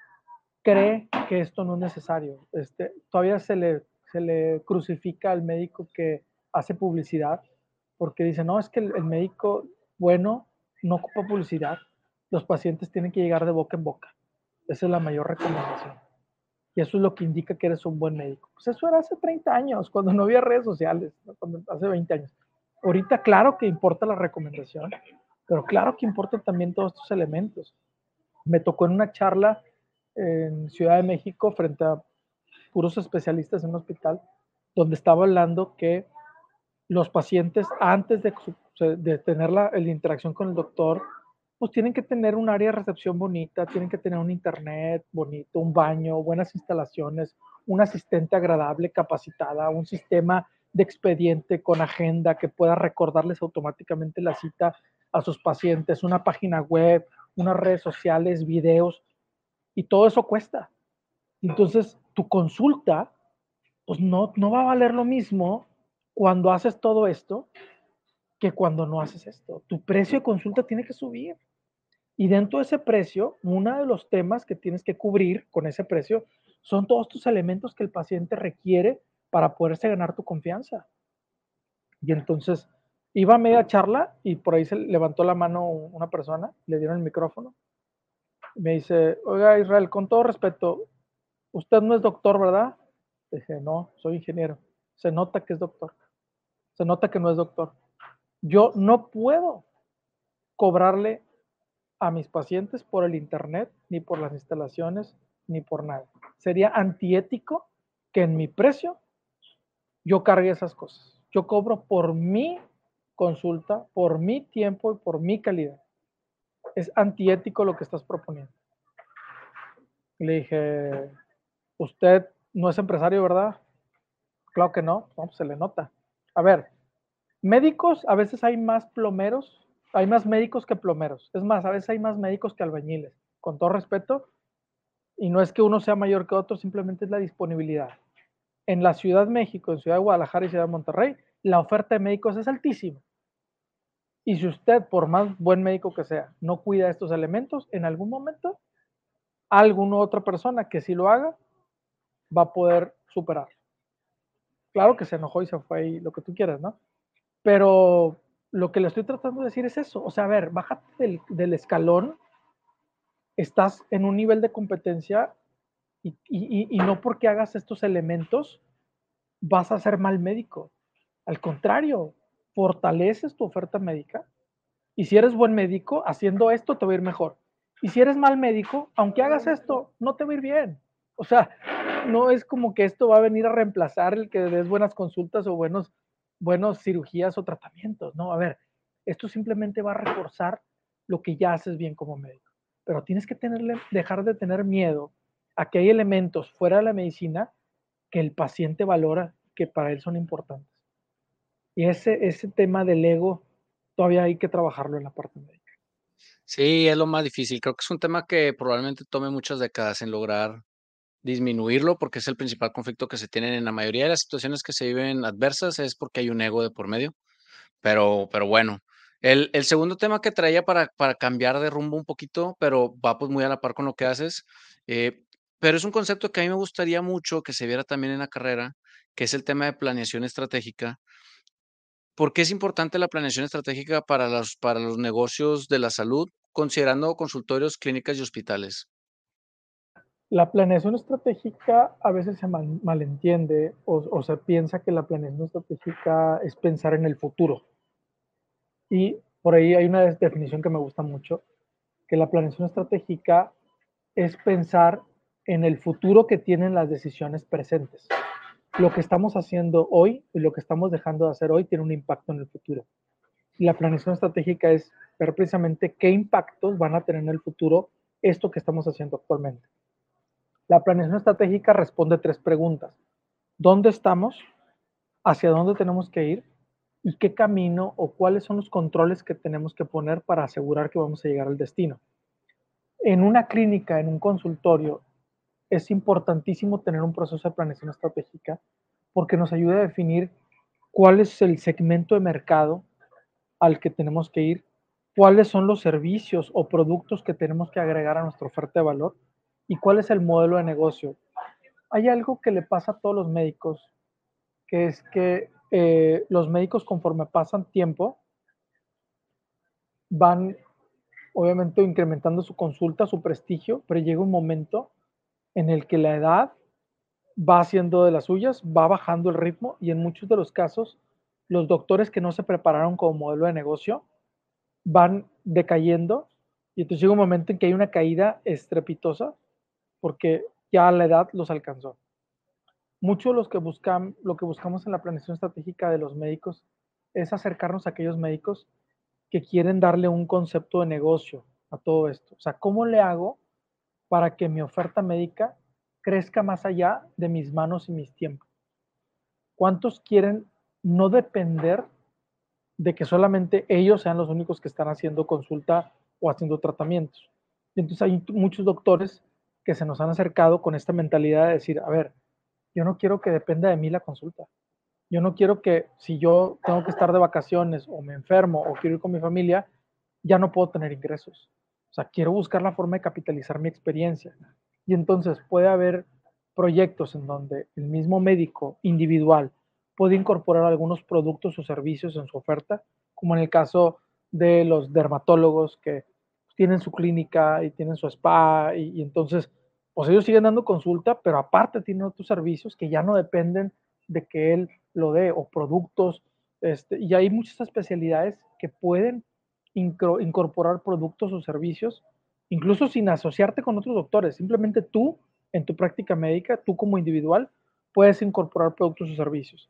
cree que esto no es necesario. Este, todavía se le, se le crucifica al médico que hace publicidad, porque dice, no, es que el, el médico bueno no ocupa publicidad, los pacientes tienen que llegar de boca en boca. Esa es la mayor recomendación. Y eso es lo que indica que eres un buen médico. Pues eso era hace 30 años, cuando no había redes sociales, hace 20 años. Ahorita, claro que importa la recomendación, pero claro que importan también todos estos elementos. Me tocó en una charla en Ciudad de México frente a puros especialistas en un hospital, donde estaba hablando que los pacientes, antes de, de tener la, interacción con el doctor, pues tienen que tener un área de recepción bonita, tienen que tener un internet bonito, un baño, buenas instalaciones, un asistente agradable, capacitada, un sistema de expediente con agenda que pueda recordarles automáticamente la cita a sus pacientes, una página web, unas redes sociales, videos, y todo eso cuesta. Entonces, tu consulta, pues no, no va a valer lo mismo cuando haces todo esto que cuando no haces esto. Tu precio de consulta tiene que subir. Y dentro de ese precio, uno de los temas que tienes que cubrir con ese precio son todos estos elementos que el paciente requiere para poderse ganar tu confianza. Y entonces iba a media charla y por ahí se levantó la mano una persona, le dieron el micrófono. Me dice, oiga Israel, con todo respeto, usted no es doctor, ¿verdad? dije, no, soy ingeniero. Se nota que es doctor. Se nota que no es doctor. Yo no puedo cobrarle a mis pacientes por el Internet, ni por las instalaciones, ni por nada. Sería antiético que en mi precio yo cargue esas cosas. Yo cobro por mi consulta, por mi tiempo y por mi calidad. Es antiético lo que estás proponiendo. Le dije, usted no es empresario, ¿verdad? Claro que no, se le nota. A ver, médicos, a veces hay más plomeros hay más médicos que plomeros. Es más, a veces hay más médicos que albañiles. Con todo respeto, y no es que uno sea mayor que otro, simplemente es la disponibilidad. En la Ciudad de México, en Ciudad de Guadalajara y Ciudad de Monterrey, la oferta de médicos es altísima. Y si usted, por más buen médico que sea, no cuida estos elementos, en algún momento, alguna otra persona que sí lo haga va a poder superar. Claro que se enojó y se fue y lo que tú quieras, ¿no? Pero lo que le estoy tratando de decir es eso. O sea, a ver, bájate del, escalón, estás en un nivel de competencia y, no porque hagas estos elementos vas a ser mal médico. Al contrario, fortaleces tu oferta médica y si eres buen médico, haciendo esto te va a ir mejor. Y si eres mal médico, aunque hagas esto, no te va a ir bien. O sea, no es como que esto va a venir a reemplazar el que des buenas consultas o buenos buenas cirugías o tratamientos, ¿no? A ver, esto simplemente va a reforzar lo que ya haces bien como médico. pero tienes que tenerle, dejar de tener miedo a que hay elementos fuera de la medicina que el paciente valora, que para él son importantes. Y ese, ese tema del ego todavía hay que trabajarlo en la parte médica.
Sí, es lo más difícil. Creo que es un tema que probablemente tome muchas décadas en lograr disminuirlo, porque es el principal conflicto que se tienen en la mayoría de las situaciones que se viven adversas, es porque hay un ego de por medio. Pero, pero bueno, el, el segundo tema que traía para, para cambiar de rumbo un poquito, pero va pues muy a la par con lo que haces, eh, pero es un concepto que a mí me gustaría mucho que se viera también en la carrera, que es el tema de planeación estratégica. ¿Por qué es importante la planeación estratégica para los, para los negocios de la salud, considerando consultorios, clínicas y hospitales?
La planeación estratégica a veces se mal, malentiende o, o, se piensa que la planeación estratégica es pensar en el futuro. Y por ahí hay una definición que me gusta mucho, que la planeación estratégica es pensar en el futuro que tienen las decisiones presentes. Lo que estamos haciendo hoy y lo que estamos dejando de hacer hoy tiene un impacto en el futuro. Y la planeación estratégica es ver precisamente qué impactos van a tener en el futuro esto que estamos haciendo actualmente. La planeación estratégica responde tres preguntas. ¿Dónde estamos? ¿Hacia dónde tenemos que ir? ¿Y qué camino o cuáles son los controles que tenemos que poner para asegurar que vamos a llegar al destino? En una clínica, en un consultorio, es importantísimo tener un proceso de planeación estratégica porque nos ayuda a definir cuál es el segmento de mercado al que tenemos que ir, cuáles son los servicios o productos que tenemos que agregar a nuestra oferta de valor y cuál es el modelo de negocio. Hay algo que le pasa a todos los médicos, que es que eh, los médicos conforme pasan tiempo van obviamente incrementando su consulta, su prestigio, pero llega un momento en el que la edad va haciendo de las suyas, va bajando el ritmo y en muchos de los casos los doctores que no se prepararon como modelo de negocio van decayendo y entonces llega un momento en que hay una caída estrepitosa porque ya la edad los alcanzó. Mucho los que buscan, lo que buscamos en la planeación estratégica de los médicos es acercarnos a aquellos médicos que quieren darle un concepto de negocio a todo esto. O sea, ¿cómo le hago para que mi oferta médica crezca más allá de mis manos y mis tiempos? ¿Cuántos quieren no depender de que solamente ellos sean los únicos que están haciendo consulta o haciendo tratamientos? Entonces hay muchos doctores se nos han acercado con esta mentalidad de decir, a ver, yo no quiero que dependa de mí la consulta. Yo no quiero que si yo tengo que estar de vacaciones o me enfermo o quiero ir con mi familia, ya no puedo tener ingresos. O sea, quiero buscar la forma de capitalizar mi experiencia. Y entonces puede haber proyectos en donde el mismo médico individual puede incorporar algunos productos o servicios en su oferta, como en el caso de los dermatólogos que tienen su clínica y tienen su spa y entonces pues ellos siguen dando consulta, pero aparte tienen otros servicios que ya no dependen de que él lo dé o productos. Este, y hay muchas especialidades que pueden incorporar productos o servicios, incluso sin asociarte con otros doctores. Simplemente tú, en tu práctica médica, tú como individual, puedes incorporar productos o servicios.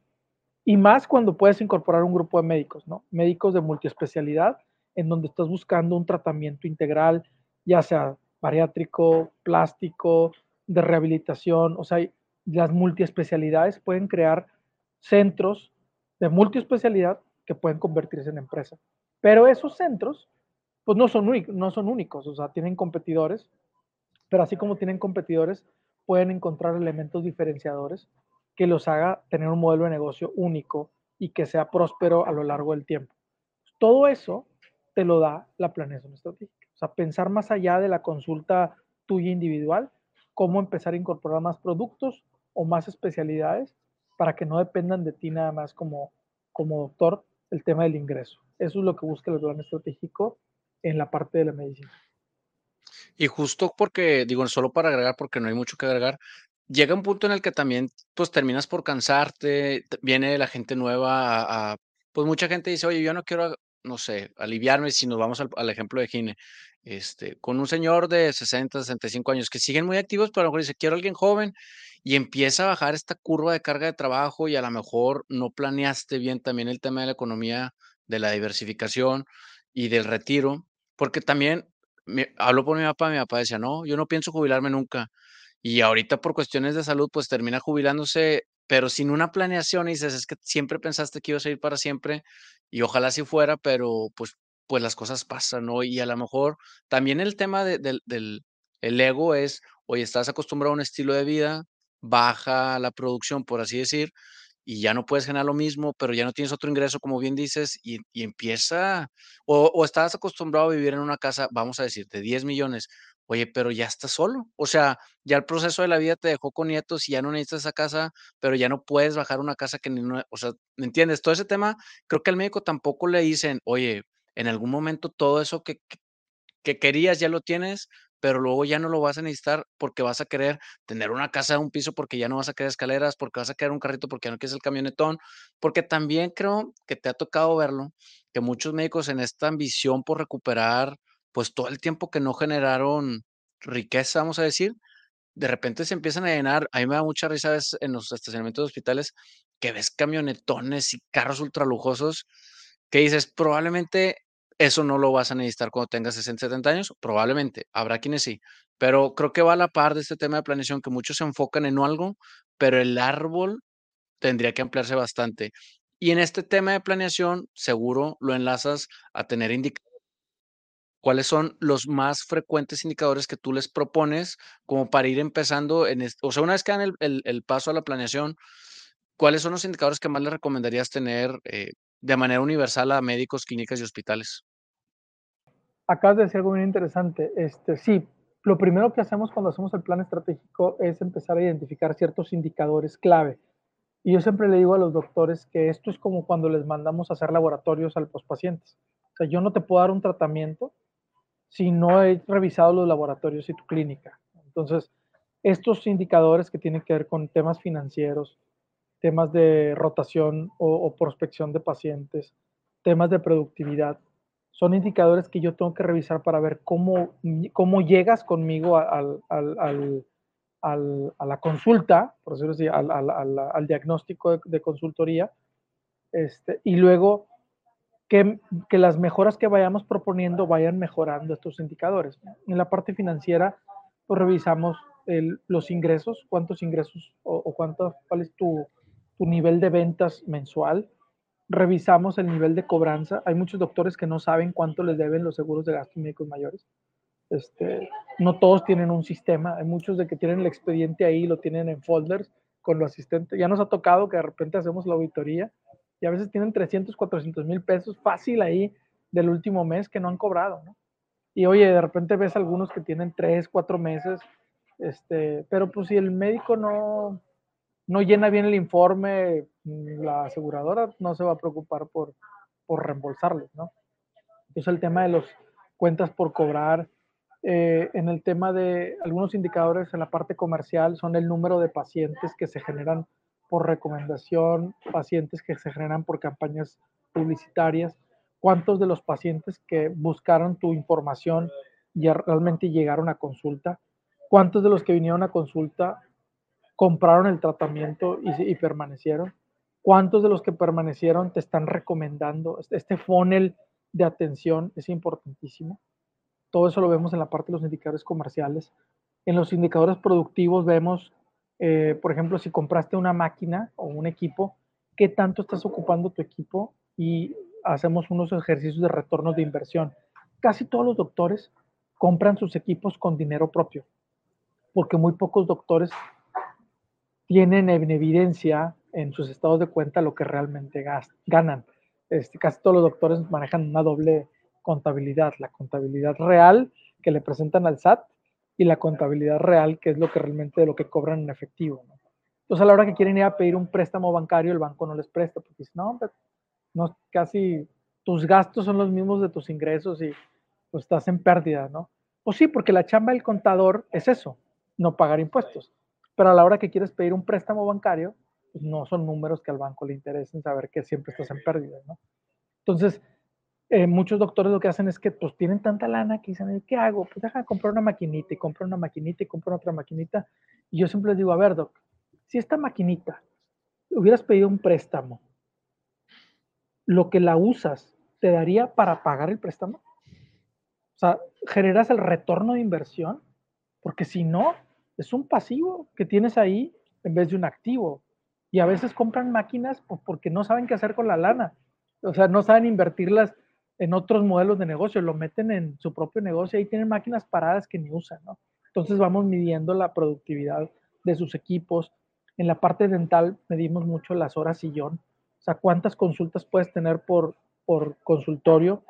Y más cuando puedes incorporar un grupo de médicos, ¿no? Médicos de multiespecialidad, en donde estás buscando un tratamiento integral, ya sea bariátrico, plástico, de rehabilitación, o sea, las multiespecialidades pueden crear centros de multiespecialidad que pueden convertirse en empresa. Pero esos centros, pues no son, no son únicos, o sea, tienen competidores, pero así como tienen competidores, pueden encontrar elementos diferenciadores que los haga tener un modelo de negocio único y que sea próspero a lo largo del tiempo. Todo eso te lo da la planeación estratégica. O sea, pensar más allá de la consulta tuya individual, cómo empezar a incorporar más productos o más especialidades para que no dependan de ti nada más como, como doctor el tema del ingreso. Eso es lo que busca el plan estratégico en la parte de la medicina.
Y justo porque, digo, solo para agregar, porque no hay mucho que agregar, llega un punto en el que también, pues, terminas por cansarte, viene la gente nueva a, pues, mucha gente dice: "Oye, yo no quiero, no sé, aliviarme", si nos vamos al ejemplo de Gine, este, con un señor de 60, 65 años que siguen muy activos, pero a lo mejor dice, quiero alguien joven y empieza a bajar esta curva de carga de trabajo y a lo mejor no planeaste bien también el tema de la economía, de la diversificación y del retiro, porque también hablo por mi papá, mi papá decía, no, yo no pienso jubilarme nunca. Y ahorita por cuestiones de salud, pues termina jubilándose, pero sin una planeación y dices, es que siempre pensaste que ibas a ir para siempre y ojalá así fuera, pero pues, pues las cosas pasan, ¿no? Y a lo mejor también el tema del el ego es, oye, estás acostumbrado a un estilo de vida, baja la producción, por así decir, y ya no puedes generar lo mismo, pero ya no tienes otro ingreso, como bien dices, y, empieza, o, o estabas acostumbrado a vivir en una casa, vamos a decir, de 10 millones, oye, pero ya estás solo, o sea, ya el proceso de la vida te dejó con nietos y ya no necesitas esa casa, pero ya no puedes bajar una casa que ni, no, o sea, ¿me entiendes? Todo ese tema, creo que al médico tampoco le dicen, oye, en algún momento todo eso que, que querías ya lo tienes, pero luego ya no lo vas a necesitar porque vas a querer tener una casa de un piso, porque ya no vas a querer escaleras, porque vas a querer un carrito, porque ya no quieres el camionetón, porque también creo que te ha tocado verlo, que muchos médicos en esta ambición por recuperar, pues todo el tiempo que no generaron riqueza, vamos a decir, de repente se empiezan a llenar. A mí me da mucha risa en los estacionamientos de hospitales que ves camionetones y carros ultralujosos que dices, probablemente eso no lo vas a necesitar cuando tengas 60, 70 años, probablemente, habrá quienes sí, pero creo que va a la par de este tema de planeación, que muchos se enfocan en algo, pero el árbol tendría que ampliarse bastante. Y en este tema de planeación, seguro lo enlazas a tener indicadores. ¿Cuáles son los más frecuentes indicadores que tú les propones como para ir empezando en? O sea, una vez que dan el, paso a la planeación, ¿cuáles son los indicadores que más les recomendarías tener eh, de manera universal a médicos, clínicas y hospitales?
acabas de decir algo muy interesante. Este, sí, lo primero que hacemos cuando hacemos el plan estratégico es empezar a identificar ciertos indicadores clave. Y yo siempre le digo a los doctores que esto es como cuando les mandamos a hacer laboratorios a los pacientes. O sea, yo no te puedo dar un tratamiento si no he revisado los laboratorios y tu clínica. Entonces, estos indicadores que tienen que ver con temas financieros, temas de rotación o, prospección de pacientes, temas de productividad, son indicadores que yo tengo que revisar para ver cómo, cómo llegas conmigo al, al, al, a la consulta, por decirlo así, al, diagnóstico de, consultoría, este, y luego que, las mejoras que vayamos proponiendo vayan mejorando estos indicadores. En la parte financiera, pues revisamos los ingresos, cuántos ingresos o, o cuánto, cuál es tu, tu nivel de ventas mensual, revisamos el nivel de cobranza. Hay muchos doctores que no saben cuánto les deben los seguros de gastos médicos mayores. Este, no todos tienen un sistema. Hay muchos de que tienen el expediente ahí, lo tienen en folders con los asistentes. Ya nos ha tocado que de repente hacemos la auditoría y a veces tienen 300, 400 mil pesos fácil ahí del último mes que no han cobrado. Y oye, de repente ves algunos que tienen 3, 4 meses, este, pero pues si el médico no, no llena bien el informe, mm, la aseguradora no se va a preocupar por, por reembolsarles, ¿no? Entonces el tema de las cuentas por cobrar, eh, en el tema de algunos indicadores en la parte comercial son el número de pacientes que se generan por recomendación, pacientes que se generan por campañas publicitarias, cuántos de los pacientes que buscaron tu información ya realmente llegaron a consulta, cuántos de los que vinieron a consulta compraron el tratamiento y, permanecieron? ¿Cuántos de los que permanecieron te están recomendando? Este, este funnel de atención es importantísimo. Todo eso lo vemos en la parte de los indicadores comerciales. En los indicadores productivos vemos, eh, por ejemplo, si compraste una máquina o un equipo, qué tanto estás ocupando tu equipo y hacemos unos ejercicios de retorno de inversión. Casi todos los doctores compran sus equipos con dinero propio, porque muy pocos doctores tienen en evidencia en sus estados de cuenta lo que realmente ganan. Este, casi todos los doctores manejan una doble contabilidad, la contabilidad real que le presentan al SAT y la contabilidad real que es lo que realmente lo que cobran en efectivo. Entonces a la hora que quieren ir a pedir un préstamo bancario, el banco no les presta porque dice, no, no, casi tus gastos son los mismos de tus ingresos y pues estás en pérdida, ¿no? Pues sí, porque la chamba del contador es eso, no pagar impuestos pero a la hora que quieres pedir un préstamo bancario, pues no son números que al banco le interesen saber que siempre estás en pérdida, ¿no? Entonces, eh, muchos doctores lo que hacen es que pues tienen tanta lana que dicen, ¿qué hago? Pues deja de comprar una maquinita y comprar una maquinita y comprar otra maquinita. Y yo siempre les digo, a ver, doc, si esta maquinita hubieras pedido un préstamo, lo que la usas, ¿te daría para pagar el préstamo? sea, generas el retorno de inversión, porque si no, es un pasivo que tienes ahí en vez de un activo. Y a veces compran máquinas porque no saben qué hacer con la lana. O sea, no saben invertirlas en otros modelos de negocio, lo meten en su propio negocio y tienen máquinas paradas que ni usan, ¿no? Entonces vamos midiendo la productividad de sus equipos. En la parte dental medimos mucho las horas sillón, o sea, cuántas consultas puedes tener por, por consultorio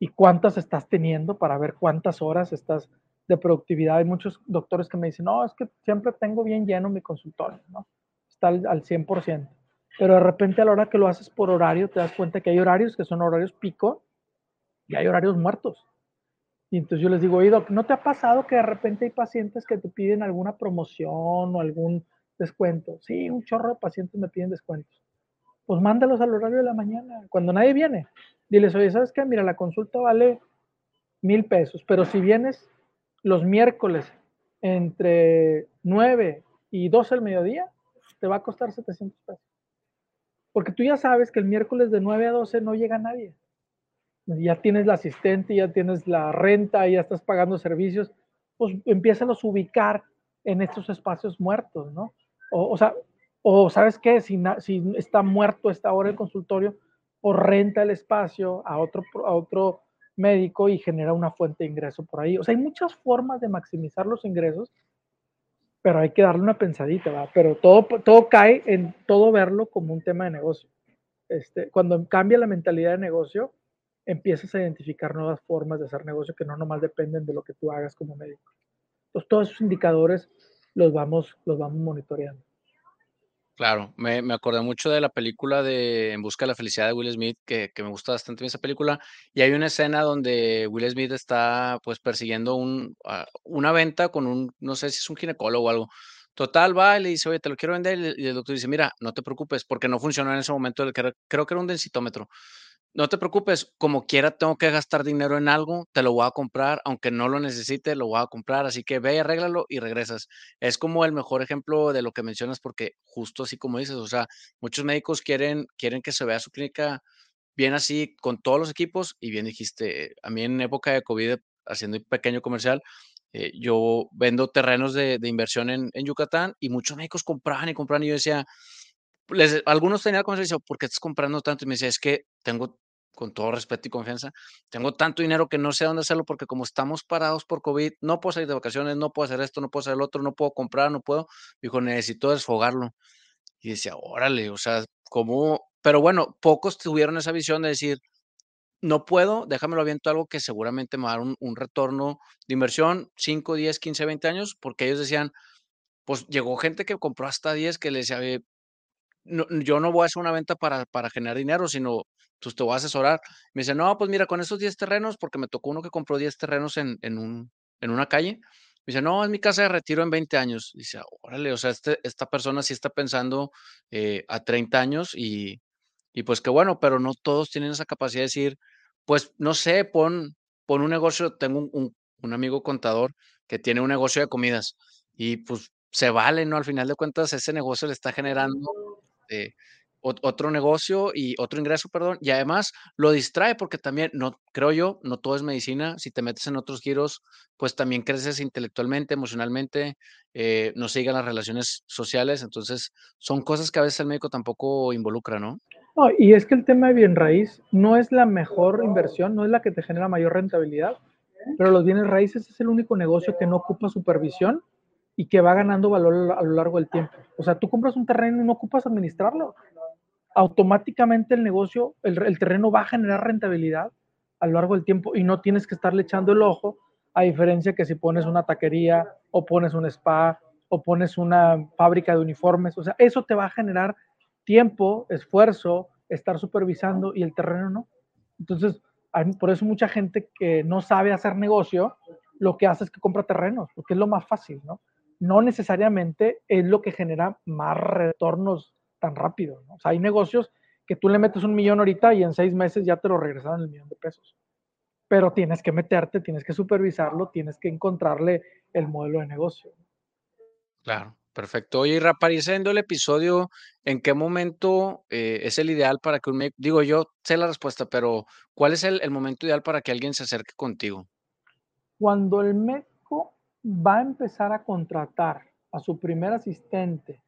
y cuántas estás teniendo para ver cuántas horas estás de productividad. Hay muchos doctores que me dicen, no, es que siempre tengo bien lleno mi consultorio, ¿no? Está al, al 100%. Pero de repente a la hora que lo haces por horario, te das cuenta que hay horarios que son horarios pico y hay horarios muertos. Y entonces yo les digo, oye, ¿no te ha pasado que de repente hay pacientes que te piden alguna promoción o algún descuento? Sí, un chorro de pacientes me piden descuentos. Pues mándalos al horario de la mañana, cuando nadie viene. Diles, oye, ¿sabes qué? Mira, la consulta vale mil pesos, pero si vienes los miércoles entre 9 y 12 del mediodía, te va a costar 700 pesos. Porque tú ya sabes que el miércoles de 9 a 12 no llega nadie ya tienes la asistente, ya tienes la renta, ya estás pagando servicios, pues empieza a ubicar en estos espacios muertos, ¿no? O, sea, o sabes qué, si, si está muerto esta hora el consultorio, o renta el espacio a otro, a otro médico y genera una fuente de ingreso por ahí. O sea, hay muchas formas de maximizar los ingresos, pero hay que darle una pensadita, ¿verdad? Pero todo, todo cae en todo verlo como un tema de negocio. Este, cuando cambia la mentalidad de negocio, empiezas a identificar nuevas formas de hacer negocio que no nomás dependen de lo que tú hagas como médico. Entonces, todos esos indicadores los vamos, los vamos monitoreando.
Claro, me, me acordé mucho de la película de En busca de la felicidad de Will Smith, que, que me gusta bastante esa película, y hay una escena donde Will Smith está pues persiguiendo un, una venta con un, no sé si es un ginecólogo o algo. Total, va y le dice, oye, te lo quiero vender, y el doctor dice, mira, no te preocupes, porque no funcionó en ese momento, creo que era un densitómetro no te preocupes, como quiera tengo que gastar dinero en algo, te lo voy a comprar, aunque no lo necesite, lo voy a comprar, así que ve y arréglalo y regresas. Es como el mejor ejemplo de lo que mencionas porque justo así como dices, o sea, muchos médicos quieren, quieren que se vea su clínica bien así con todos los equipos y bien dijiste, a mí en época de COVID, haciendo un pequeño comercial, eh, yo vendo terrenos de, inversión en, Yucatán y muchos médicos compraban y compraban y yo decía, algunos tenían la conversación, ¿por qué estás comprando tanto? Y me decía, es que tengo con todo respeto y confianza, tengo tanto dinero que no sé dónde hacerlo porque como estamos parados por COVID, no puedo salir de vacaciones, no puedo hacer esto, no puedo hacer el otro, no puedo comprar, no puedo. Dijo, necesito desfogarlo. Y decía, órale, o sea, ¿cómo? Pero bueno, pocos tuvieron esa visión de decir, no puedo, déjamelo aviento algo que seguramente me va a dar un, retorno de inversión 5, 10, 15, 20 años, porque ellos decían, pues llegó gente que compró hasta 10 que le decía, yo no voy a hacer una venta para, para generar dinero, sino pues te voy a asesorar. Me dice, no, pues mira, con esos 10 terrenos, porque me tocó uno que compró 10 terrenos en, en, un, en una calle. Me dice, no, es mi casa de retiro en 20 años. Dice, órale, o sea, este, esta persona sí está pensando eh, a 30 años y, y pues qué bueno, pero no todos tienen esa capacidad de decir, pues no sé, pon, pon un negocio. Tengo un, un, un amigo contador que tiene un negocio de comidas y pues se vale, ¿no? Al final de cuentas, ese negocio le está generando eh, otro negocio y otro ingreso, perdón, y además lo distrae porque también, no, creo yo, no todo es medicina, si te metes en otros giros, pues también creces intelectualmente, emocionalmente, eh, no sigan las relaciones sociales, entonces son cosas que a veces el médico tampoco involucra, ¿no?
No, y es que el tema de bien raíz no es la mejor inversión, no es la que te genera mayor rentabilidad, pero los bienes raíces es el único negocio que no ocupa supervisión y que va ganando valor a lo largo del tiempo. O sea, tú compras un terreno y no ocupas administrarlo. Automáticamente el negocio, el, terreno va a generar rentabilidad a lo largo del tiempo y no tienes que estarle echando el ojo, a diferencia que si pones una taquería o pones un spa o pones una fábrica de uniformes. O sea, eso te va a generar tiempo, esfuerzo, estar supervisando y el terreno no. Entonces, por eso mucha gente que no sabe hacer negocio, lo que hace es que compra terrenos, porque es lo más fácil, ¿no? no necesariamente es lo que genera más retornos tan rápido. ¿no? O sea, hay negocios que tú le metes un millón ahorita y en seis meses ya te lo regresaron el millón de pesos. Pero tienes que meterte, tienes que supervisarlo, tienes que encontrarle el modelo de negocio.
Claro, perfecto. Oye, reapareciendo el episodio, ¿en qué momento eh, es el ideal para que un médico, digo yo sé la respuesta, pero ¿cuál es el, el momento ideal para que alguien se acerque contigo?
Cuando el médico va a empezar a contratar a su primer asistente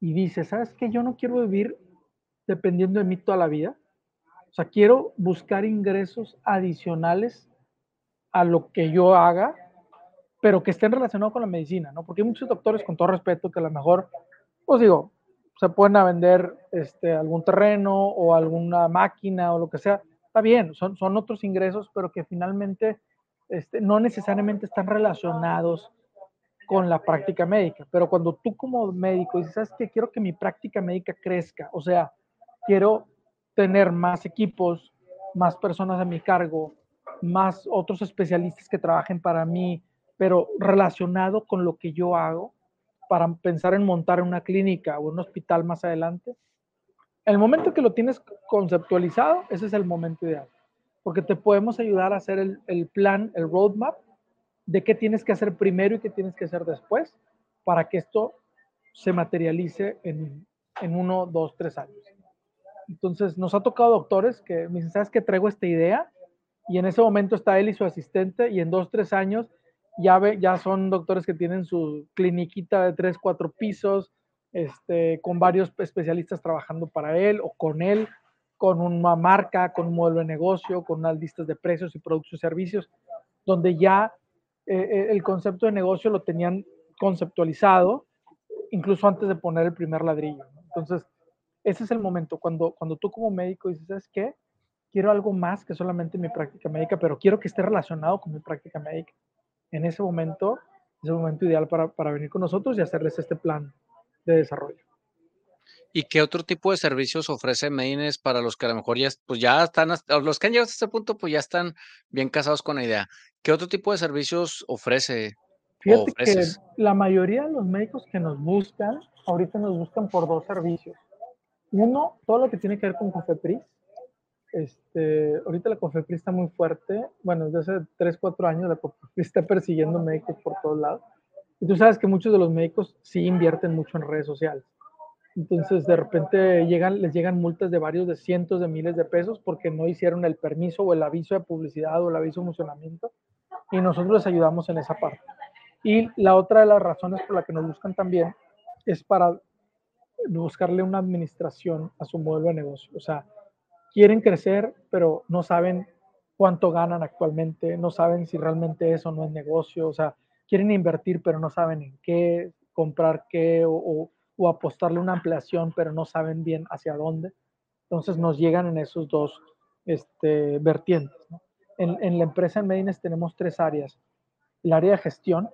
y dice, ¿sabes qué? Yo no quiero vivir dependiendo de mí toda la vida. O sea, quiero buscar ingresos adicionales a lo que yo haga, pero que estén relacionados con la medicina, ¿no? Porque hay muchos doctores, con todo respeto, que a lo mejor, pues digo, se pueden a vender este, algún terreno o alguna máquina o lo que sea. Está bien, son, son otros ingresos, pero que finalmente este, no necesariamente están relacionados con la práctica médica. Pero cuando tú como médico dices, ¿sabes qué? Quiero que mi práctica médica crezca, o sea, quiero tener más equipos, más personas a mi cargo, más otros especialistas que trabajen para mí, pero relacionado con lo que yo hago para pensar en montar una clínica o un hospital más adelante. El momento que lo tienes conceptualizado, ese es el momento ideal, porque te podemos ayudar a hacer el, el plan, el roadmap de qué tienes que hacer primero y qué tienes que hacer después para que esto se materialice en, en uno, dos, tres años. Entonces, nos ha tocado doctores que me dicen, ¿sabes qué? Traigo esta idea y en ese momento está él y su asistente y en dos, tres años ya, ve, ya son doctores que tienen su cliniquita de tres, cuatro pisos, este, con varios especialistas trabajando para él o con él, con una marca, con un modelo de negocio, con unas listas de precios y productos y servicios, donde ya eh, el concepto de negocio lo tenían conceptualizado, incluso antes de poner el primer ladrillo. Entonces, ese es el momento cuando, cuando tú como médico dices, ¿sabes qué? Quiero algo más que solamente mi práctica médica, pero quiero que esté relacionado con mi práctica médica. En ese momento es el momento ideal para, para venir con nosotros y hacerles este plan de desarrollo.
¿Y qué otro tipo de servicios ofrece Medines para los que a lo mejor ya, pues ya están, los que han llegado hasta este punto, pues ya están bien casados con la idea? ¿Qué otro tipo de servicios ofrece?
Fíjate que la mayoría de los médicos que nos buscan, ahorita nos buscan por dos servicios. Uno, todo lo que tiene que ver con Cofepris. Este, ahorita la Cofepris está muy fuerte. Bueno, desde hace 3, 4 años la Cofepris está persiguiendo médicos por todos lados. Y tú sabes que muchos de los médicos sí invierten mucho en redes sociales. Entonces, de repente les llegan multas de varios de cientos de miles de pesos porque no hicieron el permiso o el aviso de publicidad o el aviso de funcionamiento. Y nosotros les ayudamos en esa parte. Y la otra de las razones por la que nos buscan también es para buscarle una administración a su modelo de negocio. O sea, quieren crecer, pero no saben cuánto ganan actualmente, no saben si realmente eso no es negocio, o sea, quieren invertir, pero no saben en qué, comprar qué o, apostarle una ampliación, pero no saben bien hacia dónde. Entonces nos llegan en esos dos este, vertientes. En, en, la empresa en Medines tenemos tres áreas. El área de gestión,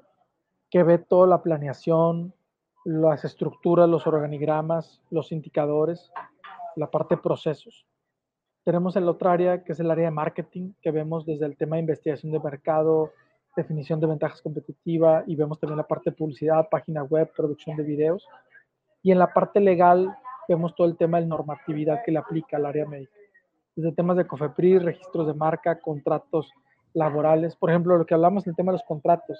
que ve toda la planeación, las estructuras, los organigramas, los indicadores, la parte de procesos. Tenemos el otro área que es el área de marketing, que vemos desde el tema de investigación de mercado, definición de ventajas competitivas y vemos también la parte de publicidad, página web, producción de videos. Y en la parte legal vemos todo el tema de normatividad que le aplica al área médica. Desde temas de COFEPRIS, registros de marca, contratos laborales. Por ejemplo, lo que hablamos en el tema de los contratos.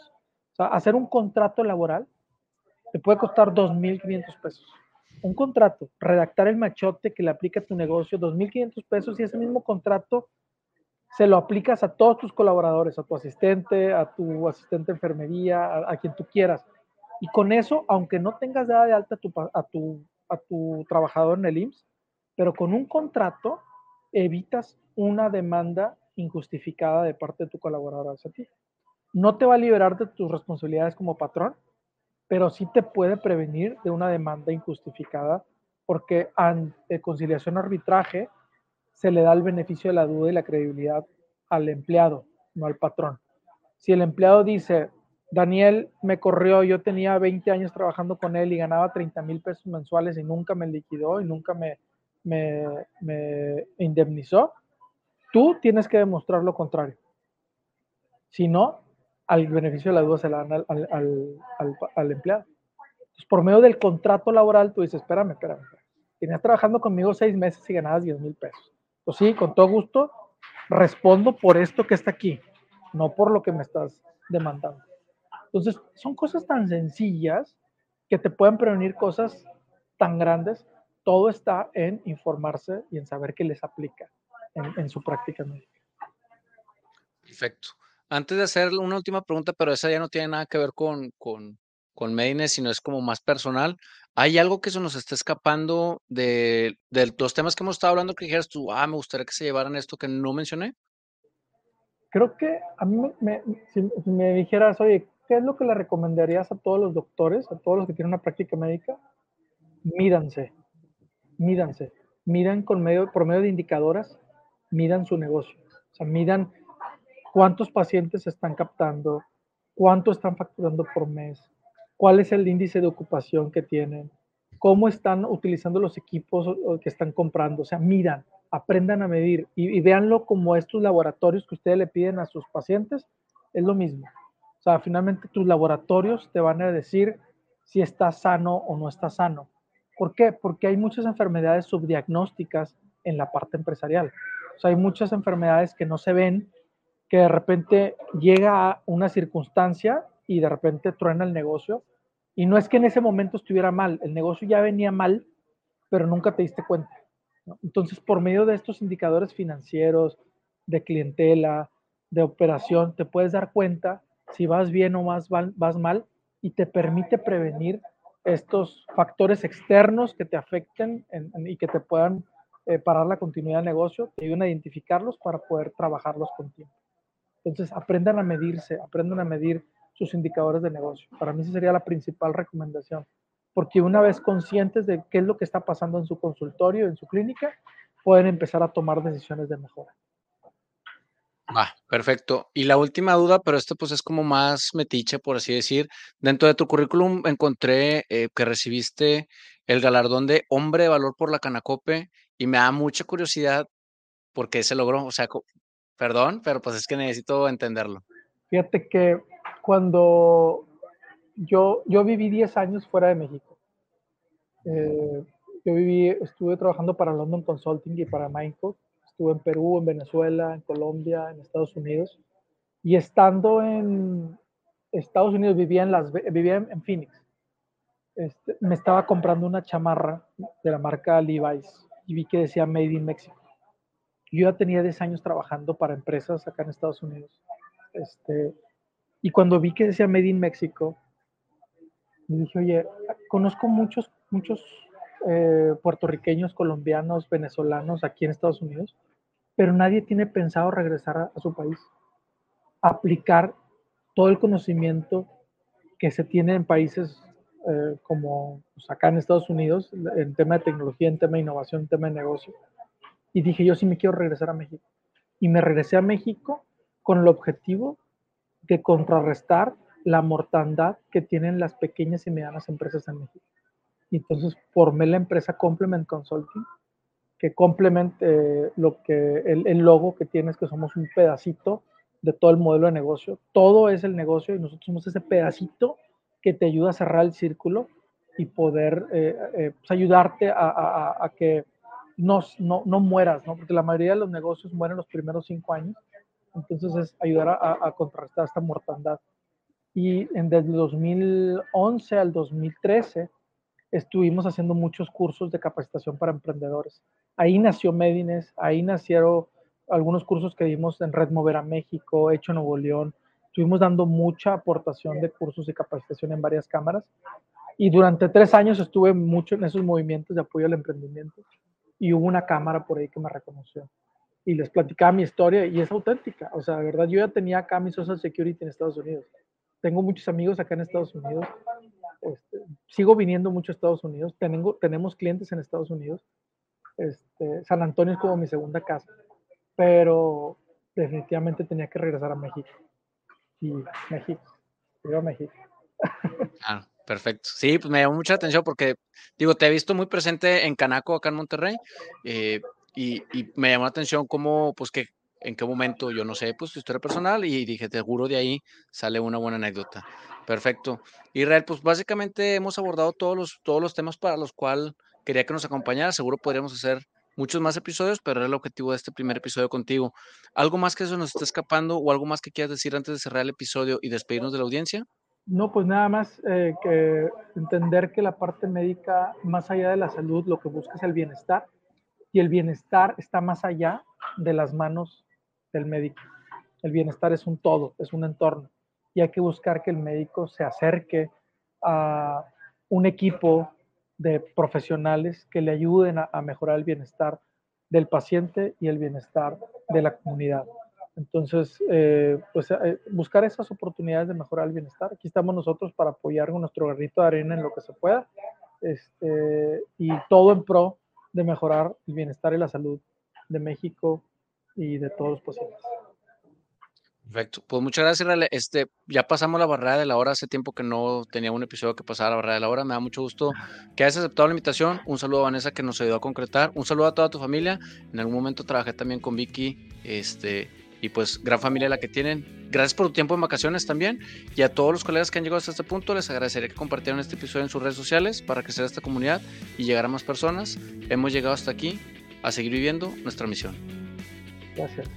O sea, hacer un contrato laboral te puede costar 2.500 pesos. Un contrato, redactar el machote que le aplica a tu negocio, 2.500 pesos y ese mismo contrato se lo aplicas a todos tus colaboradores, a tu asistente, a tu asistente de enfermería, a, quien tú quieras. Y con eso, aunque no tengas dada de alta a tu, a tu, a tu trabajador en el IMSS, pero con un contrato evitas una demanda injustificada de parte de tu colaborador hacia ti. No te va a liberar de tus responsabilidades como patrón, pero sí te puede prevenir de una demanda injustificada porque ante conciliación arbitraje se le da el beneficio de la duda y la credibilidad al empleado, no al patrón. Si el empleado dice, Daniel me corrió, yo tenía 20 años trabajando con él y ganaba 30 mil pesos mensuales y nunca me liquidó y nunca me, me, indemnizó, tú tienes que demostrar lo contrario. Si no, al beneficio de la duda se la dan al, al, al, empleado. por medio del contrato laboral, tú dices, espérame, espérame, Tenías trabajando conmigo seis meses y ganabas 10 mil pesos. Pues sí, con todo gusto, respondo por esto que está aquí, no por lo que me estás demandando. Entonces, son cosas tan sencillas que te pueden prevenir cosas tan grandes. Todo está en informarse y en saber qué les aplica en, en su práctica médica.
Perfecto. Antes de hacer una última pregunta, pero esa ya no tiene nada que ver con, con, con Medines, sino es como más personal. ¿Hay algo que se nos está escapando de, de los temas que hemos estado hablando que dijeras tú, ah, me gustaría que se llevaran esto que no mencioné?
Creo que a mí, me, si, me dijeras, oye, ¿qué es lo que le recomendarías a todos los doctores, a todos los que tienen una práctica médica? Mídanse, mídanse, midan con medio, por medio de indicadoras, midan su negocio. O sea, midan cuántos pacientes están captando, cuánto están facturando por mes, cuál es el índice de ocupación que tienen, cómo están utilizando los equipos que están comprando. O sea, miran, aprendan a medir y, y véanlo como estos laboratorios que ustedes le piden a sus pacientes, es lo mismo. Sea, finalmente tus laboratorios te van a decir si está sano o no está sano. ¿Por qué? Porque hay muchas enfermedades subdiagnósticas en la parte empresarial. O sea, hay muchas enfermedades que no se ven, que de repente llega a una circunstancia y de repente truena el negocio. Y no es que en ese momento estuviera mal, el negocio ya venía mal, pero nunca te diste cuenta. Entonces, por medio de estos indicadores financieros, de clientela, de operación, te puedes dar cuenta si vas bien o vas, mal y te permite prevenir estos factores externos que te afecten y que te puedan eh, parar la continuidad del negocio, te ayudan a identificarlos para poder trabajarlos con tiempo. Entonces, aprendan a medirse, aprendan a medir sus indicadores de negocio. Para mí esa sería la principal recomendación, porque una vez conscientes de qué es lo que está pasando en su consultorio, en su clínica, pueden empezar a tomar decisiones de mejora.
Va, perfecto. Y la última duda, pero esto pues es como más metiche, por así decir. Dentro de tu currículum encontré eh, que recibiste el galardón de Hombre de Valor por la Canacope y me da mucha curiosidad por qué se logró. O sea, perdón, pero pues es que necesito entenderlo.
Fíjate que cuando yo, yo viví 10 años fuera de México. Eh, yo viví, estuve trabajando para London Consulting y para Mindcode estuve en Perú, en Venezuela, en Colombia, en Estados Unidos. Y estando en Estados Unidos, vivía en, las, vivía en Phoenix. Este, me estaba comprando una chamarra de la marca Levi's y vi que decía Made in Mexico. Yo ya tenía 10 años trabajando para empresas acá en Estados Unidos. Este, y cuando vi que decía Made in Mexico, me dije, oye, conozco muchos, muchos eh, puertorriqueños, colombianos, venezolanos aquí en Estados Unidos, pero nadie tiene pensado regresar a, su país, aplicar todo el conocimiento que se tiene en países eh, como pues, acá en Estados Unidos, en tema de tecnología, en tema de innovación, en tema de negocio. Y dije, yo sí me quiero regresar a México. Y me regresé a México con el objetivo de contrarrestar la mortandad que tienen las pequeñas y medianas empresas en México. Entonces formé la empresa Complement Consulting, que complemente lo que el, el, logo que tiene es que somos un pedacito de todo el modelo de negocio. Todo es el negocio y nosotros somos ese pedacito que te ayuda a cerrar el círculo y poder eh, eh, pues ayudarte a, a, a que no, no, no, mueras, ¿no? Porque la mayoría de los negocios mueren los primeros cinco años. Entonces es ayudar a, a contrarrestar esta mortandad. Y en, desde 2011 al 2013 estuvimos haciendo muchos cursos de capacitación para emprendedores. Ahí nació Medines, ahí nacieron algunos cursos que dimos en Red Mover a México, Hecho Nuevo León. Estuvimos dando mucha aportación de cursos de capacitación en varias cámaras. Y durante tres años estuve mucho en esos movimientos de apoyo al emprendimiento. Y hubo una cámara por ahí que me reconoció. Y les platicaba mi historia y es auténtica. O sea, de verdad, yo ya tenía acá mi Social Security en Estados Unidos. Tengo muchos amigos acá en Estados Unidos este, sigo viniendo mucho a Estados Unidos, tengo, tenemos clientes en Estados Unidos. Este, San Antonio es como mi segunda casa, pero definitivamente tenía que regresar a México. Y México, a México.
Ah, perfecto. Sí, pues me llamó mucha atención porque, digo, te he visto muy presente en Canaco, acá en Monterrey, eh, y, me llamó la atención cómo, pues que en qué momento, yo no sé, pues tu historia personal y dije, seguro de ahí sale una buena anécdota. Perfecto. Israel, pues básicamente hemos abordado todos los, todos los temas para los cuales quería que nos acompañara. Seguro podríamos hacer muchos más episodios, pero era el objetivo de este primer episodio contigo. ¿Algo más que eso nos está escapando o algo más que quieras decir antes de cerrar el episodio y despedirnos de la audiencia?
No, pues nada más eh, que entender que la parte médica, más allá de la salud, lo que busca es el bienestar y el bienestar está más allá de las manos del médico. El bienestar es un todo, es un entorno. Y hay que buscar que el médico se acerque a un equipo de profesionales que le ayuden a, mejorar el bienestar del paciente y el bienestar de la comunidad. Entonces, eh, pues eh, buscar esas oportunidades de mejorar el bienestar. Aquí estamos nosotros para apoyar con nuestro garrito de arena en lo que se pueda este, y todo en pro de mejorar el bienestar y la salud de México y de todos los pacientes.
Perfecto. Pues muchas gracias, Este, ya pasamos la barrera de la hora. Hace tiempo que no tenía un episodio que pasara la barrera de la hora. Me da mucho gusto que hayas aceptado la invitación. Un saludo a Vanessa que nos ayudó a concretar. Un saludo a toda tu familia. En algún momento trabajé también con Vicky. Este, y pues gran familia la que tienen. Gracias por tu tiempo en vacaciones también. Y a todos los colegas que han llegado hasta este punto, les agradecería que compartieran este episodio en sus redes sociales para crecer esta comunidad y llegar a más personas. Hemos llegado hasta aquí a seguir viviendo nuestra misión.
Gracias.